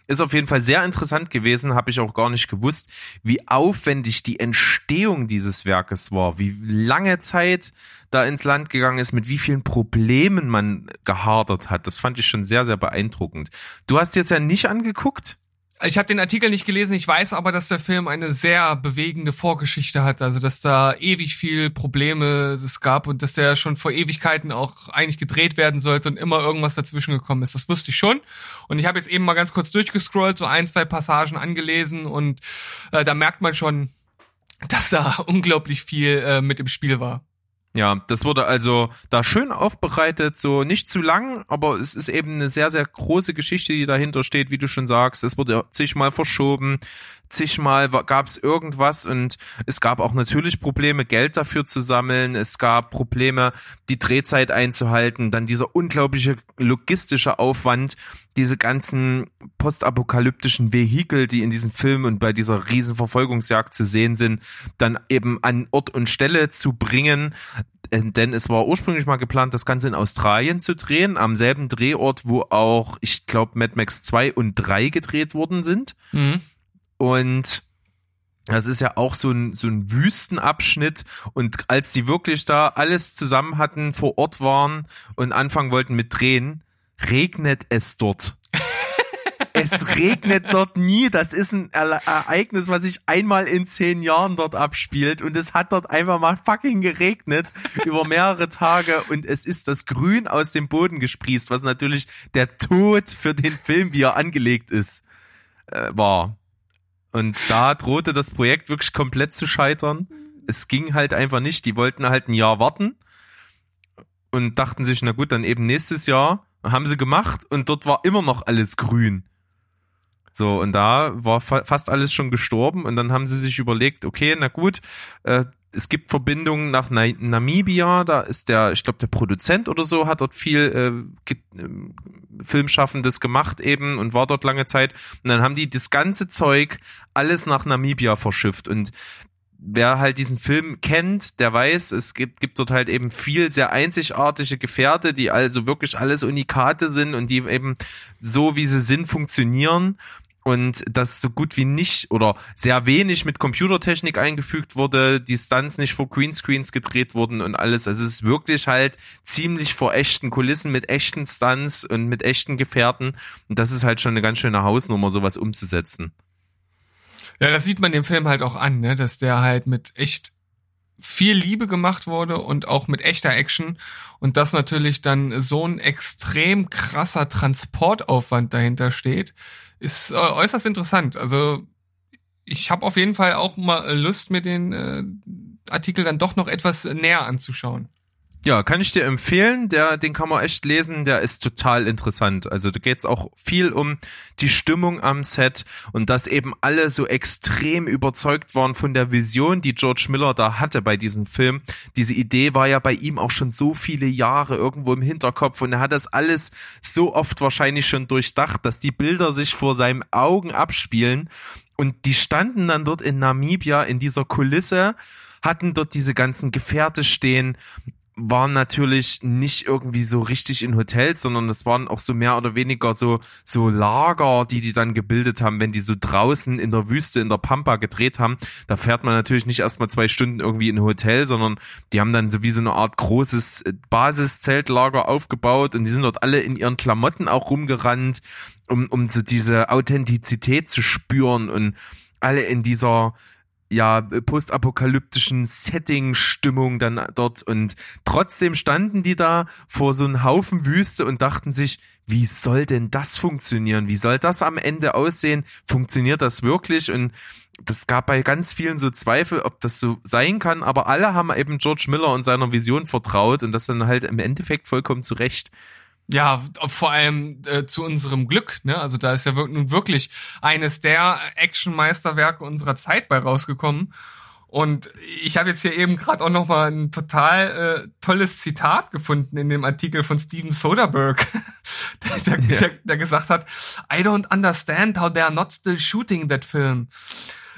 Ist auf jeden Fall sehr interessant gewesen, habe ich auch gar nicht gewusst, wie aufwendig die Entstehung dieses Werkes war, wie lange Zeit da ins Land gegangen ist, mit wie vielen Problemen man gehadert hat. Das fand ich schon sehr, sehr beeindruckend. Du hast jetzt ja nicht angeguckt? Ich habe den Artikel nicht gelesen, ich weiß aber, dass der Film eine sehr bewegende Vorgeschichte hat, also dass da ewig viel Probleme es gab und dass der schon vor Ewigkeiten auch eigentlich gedreht werden sollte und immer irgendwas dazwischen gekommen ist. Das wusste ich schon und ich habe jetzt eben mal ganz kurz durchgescrollt, so ein, zwei Passagen angelesen und äh, da merkt man schon, dass da unglaublich viel äh, mit im Spiel war. Ja, das wurde also da schön aufbereitet, so nicht zu lang, aber es ist eben eine sehr, sehr große Geschichte, die dahinter steht, wie du schon sagst. Es wurde zigmal verschoben, zigmal gab es irgendwas und es gab auch natürlich Probleme, Geld dafür zu sammeln. Es gab Probleme, die Drehzeit einzuhalten. Dann dieser unglaubliche logistische Aufwand, diese ganzen postapokalyptischen Vehikel, die in diesem Film und bei dieser riesen Verfolgungsjagd zu sehen sind, dann eben an Ort und Stelle zu bringen denn es war ursprünglich mal geplant, das Ganze in Australien zu drehen, am selben Drehort, wo auch, ich glaube, Mad Max 2 und 3 gedreht worden sind. Mhm. Und das ist ja auch so ein, so ein Wüstenabschnitt. Und als die wirklich da alles zusammen hatten, vor Ort waren und anfangen wollten mit Drehen, regnet es dort. es regnet dort nie. Das ist ein Ereignis, was sich einmal in zehn Jahren dort abspielt. Und es hat dort einfach mal fucking geregnet über mehrere Tage. Und es ist das Grün aus dem Boden gesprießt, was natürlich der Tod für den Film, wie er angelegt ist, äh, war. Und da drohte das Projekt wirklich komplett zu scheitern. Es ging halt einfach nicht. Die wollten halt ein Jahr warten und dachten sich, na gut, dann eben nächstes Jahr. Haben sie gemacht und dort war immer noch alles grün. So, und da war fa fast alles schon gestorben und dann haben sie sich überlegt, okay, na gut, äh, es gibt Verbindungen nach Na Namibia, da ist der, ich glaube, der Produzent oder so hat dort viel äh, äh, Filmschaffendes gemacht eben und war dort lange Zeit. Und dann haben die das ganze Zeug alles nach Namibia verschifft. Und wer halt diesen Film kennt, der weiß, es gibt, gibt dort halt eben viel sehr einzigartige Gefährte, die also wirklich alles Unikate sind und die eben so, wie sie sind, funktionieren und das so gut wie nicht oder sehr wenig mit Computertechnik eingefügt wurde, die Stunts nicht vor Greenscreens gedreht wurden und alles. Also es ist wirklich halt ziemlich vor echten Kulissen mit echten Stunts und mit echten Gefährten und das ist halt schon eine ganz schöne Hausnummer, sowas umzusetzen. Ja, das sieht man dem Film halt auch an, ne? dass der halt mit echt viel Liebe gemacht wurde und auch mit echter Action und dass natürlich dann so ein extrem krasser Transportaufwand dahinter steht, ist äh, äußerst interessant. Also ich habe auf jeden Fall auch mal Lust, mir den äh, Artikel dann doch noch etwas näher anzuschauen. Ja, kann ich dir empfehlen. Der, den kann man echt lesen. Der ist total interessant. Also da geht's auch viel um die Stimmung am Set und dass eben alle so extrem überzeugt waren von der Vision, die George Miller da hatte bei diesem Film. Diese Idee war ja bei ihm auch schon so viele Jahre irgendwo im Hinterkopf und er hat das alles so oft wahrscheinlich schon durchdacht, dass die Bilder sich vor seinen Augen abspielen und die standen dann dort in Namibia in dieser Kulisse hatten dort diese ganzen Gefährte stehen waren natürlich nicht irgendwie so richtig in Hotels, sondern es waren auch so mehr oder weniger so, so Lager, die die dann gebildet haben, wenn die so draußen in der Wüste, in der Pampa gedreht haben. Da fährt man natürlich nicht erstmal zwei Stunden irgendwie in ein Hotel, sondern die haben dann so wie so eine Art großes äh, Basiszeltlager aufgebaut und die sind dort alle in ihren Klamotten auch rumgerannt, um, um so diese Authentizität zu spüren und alle in dieser ja, postapokalyptischen Setting-Stimmung dann dort und trotzdem standen die da vor so einem Haufen Wüste und dachten sich, wie soll denn das funktionieren? Wie soll das am Ende aussehen? Funktioniert das wirklich? Und das gab bei ganz vielen so Zweifel, ob das so sein kann, aber alle haben eben George Miller und seiner Vision vertraut und das dann halt im Endeffekt vollkommen zurecht. Ja, vor allem äh, zu unserem Glück, ne? Also da ist ja nun wirklich eines der Actionmeisterwerke unserer Zeit bei rausgekommen. Und ich habe jetzt hier eben gerade auch noch mal ein total äh, tolles Zitat gefunden in dem Artikel von Steven Soderbergh, der, der, ja. der, gesagt hat, I don't understand how they are not still shooting that film.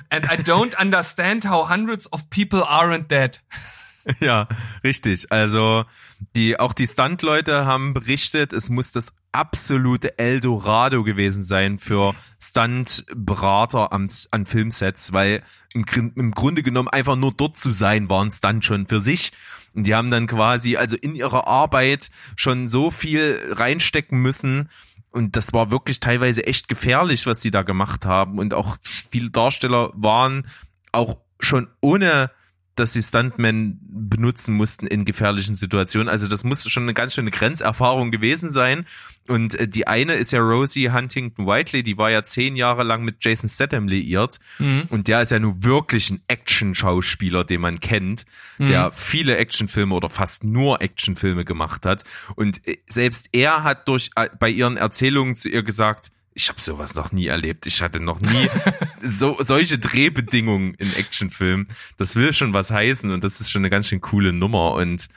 And I don't understand how hundreds of people aren't dead. Ja, richtig. Also die auch die Stunt-Leute haben berichtet, es muss das absolute Eldorado gewesen sein für Stunt-Berater an Filmsets, weil im, im Grunde genommen einfach nur dort zu sein, waren Stunt schon für sich. Und die haben dann quasi also in ihrer Arbeit schon so viel reinstecken müssen. Und das war wirklich teilweise echt gefährlich, was sie da gemacht haben. Und auch viele Darsteller waren auch schon ohne dass sie Stuntmen benutzen mussten in gefährlichen Situationen. Also das muss schon eine ganz schöne Grenzerfahrung gewesen sein. Und äh, die eine ist ja Rosie Huntington Whiteley, die war ja zehn Jahre lang mit Jason Statham liiert. Mhm. Und der ist ja nun wirklich ein Action-Schauspieler, den man kennt, mhm. der viele Actionfilme oder fast nur Actionfilme gemacht hat. Und äh, selbst er hat durch äh, bei ihren Erzählungen zu ihr gesagt, ich habe sowas noch nie erlebt. Ich hatte noch nie so solche Drehbedingungen in Actionfilmen. Das will schon was heißen und das ist schon eine ganz schön coole Nummer und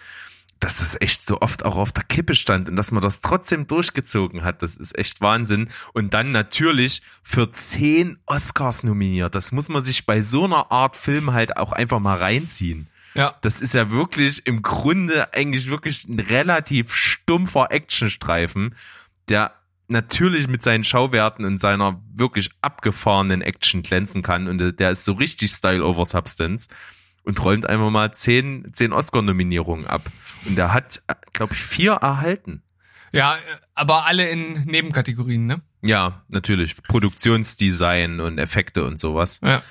dass das echt so oft auch auf der Kippe stand und dass man das trotzdem durchgezogen hat, das ist echt Wahnsinn. Und dann natürlich für zehn Oscars nominiert. Das muss man sich bei so einer Art Film halt auch einfach mal reinziehen. Ja. Das ist ja wirklich im Grunde eigentlich wirklich ein relativ stumpfer Actionstreifen, der natürlich mit seinen Schauwerten und seiner wirklich abgefahrenen Action glänzen kann und der ist so richtig Style over Substance und räumt einfach mal zehn, zehn Oscar-Nominierungen ab. Und der hat, glaube ich, vier erhalten. Ja, aber alle in Nebenkategorien, ne? Ja, natürlich. Produktionsdesign und Effekte und sowas. Ja.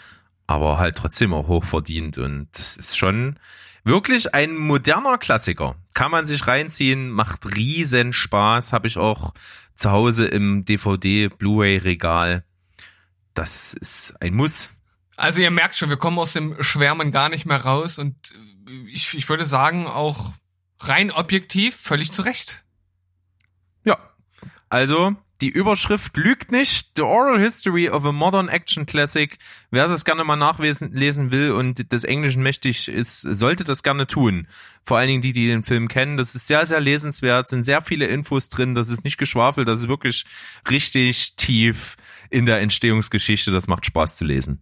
Aber halt trotzdem auch hochverdient und das ist schon wirklich ein moderner Klassiker. Kann man sich reinziehen, macht riesen Spaß, habe ich auch zu Hause im DVD Blu-ray Regal. Das ist ein Muss. Also ihr merkt schon, wir kommen aus dem Schwärmen gar nicht mehr raus und ich, ich würde sagen auch rein objektiv völlig zu Recht. Ja. Also die Überschrift lügt nicht. The Oral History of a Modern Action Classic. Wer das gerne mal nachlesen will und des Englischen mächtig ist, sollte das gerne tun. Vor allen Dingen die, die den Film kennen. Das ist sehr, sehr lesenswert, sind sehr viele Infos drin. Das ist nicht geschwafelt, das ist wirklich richtig tief in der Entstehungsgeschichte. Das macht Spaß zu lesen.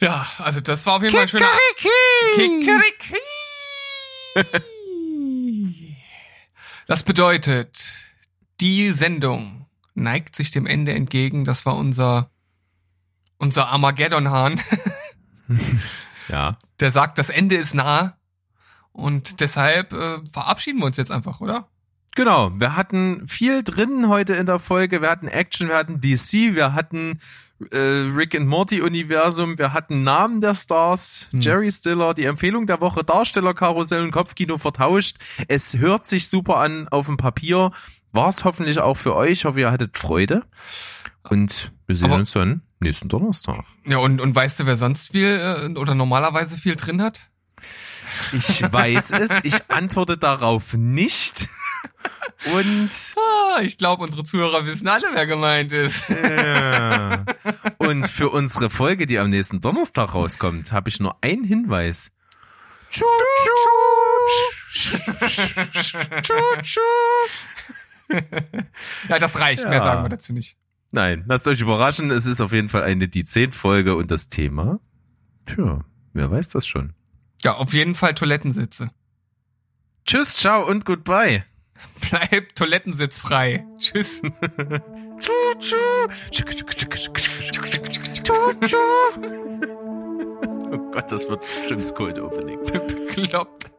Ja, also das war auf jeden Fall ein schöner... Kikeriki! Das bedeutet, die Sendung neigt sich dem Ende entgegen. Das war unser, unser Armageddon-Hahn. ja. Der sagt, das Ende ist nah. Und deshalb äh, verabschieden wir uns jetzt einfach, oder? Genau, wir hatten viel drin heute in der Folge. Wir hatten Action, wir hatten DC, wir hatten äh, Rick and Morty Universum, wir hatten Namen der Stars, hm. Jerry Stiller, die Empfehlung der Woche, Darstellerkarussell und Kopfkino vertauscht. Es hört sich super an auf dem Papier. War es hoffentlich auch für euch. Ich hoffe, ihr hattet Freude. Und wir sehen Aber, uns dann nächsten Donnerstag. Ja, und, und weißt du, wer sonst viel äh, oder normalerweise viel drin hat? Ich weiß es. Ich antworte darauf nicht. Und ah, ich glaube, unsere Zuhörer wissen alle, wer gemeint ist. Ja. Und für unsere Folge, die am nächsten Donnerstag rauskommt, habe ich nur einen Hinweis. Tschu, tschu. ja, das reicht. Ja. Mehr sagen wir dazu nicht. Nein, lasst euch überraschen. Es ist auf jeden Fall eine die 10 Folge und das Thema. Tja, wer weiß das schon. Ja, auf jeden Fall Toilettensitze. Tschüss, ciao und goodbye. Bleib Toilettensitz frei. Tschüss. oh Gott, das wird bestimmt Cold Opening. Bekloppt.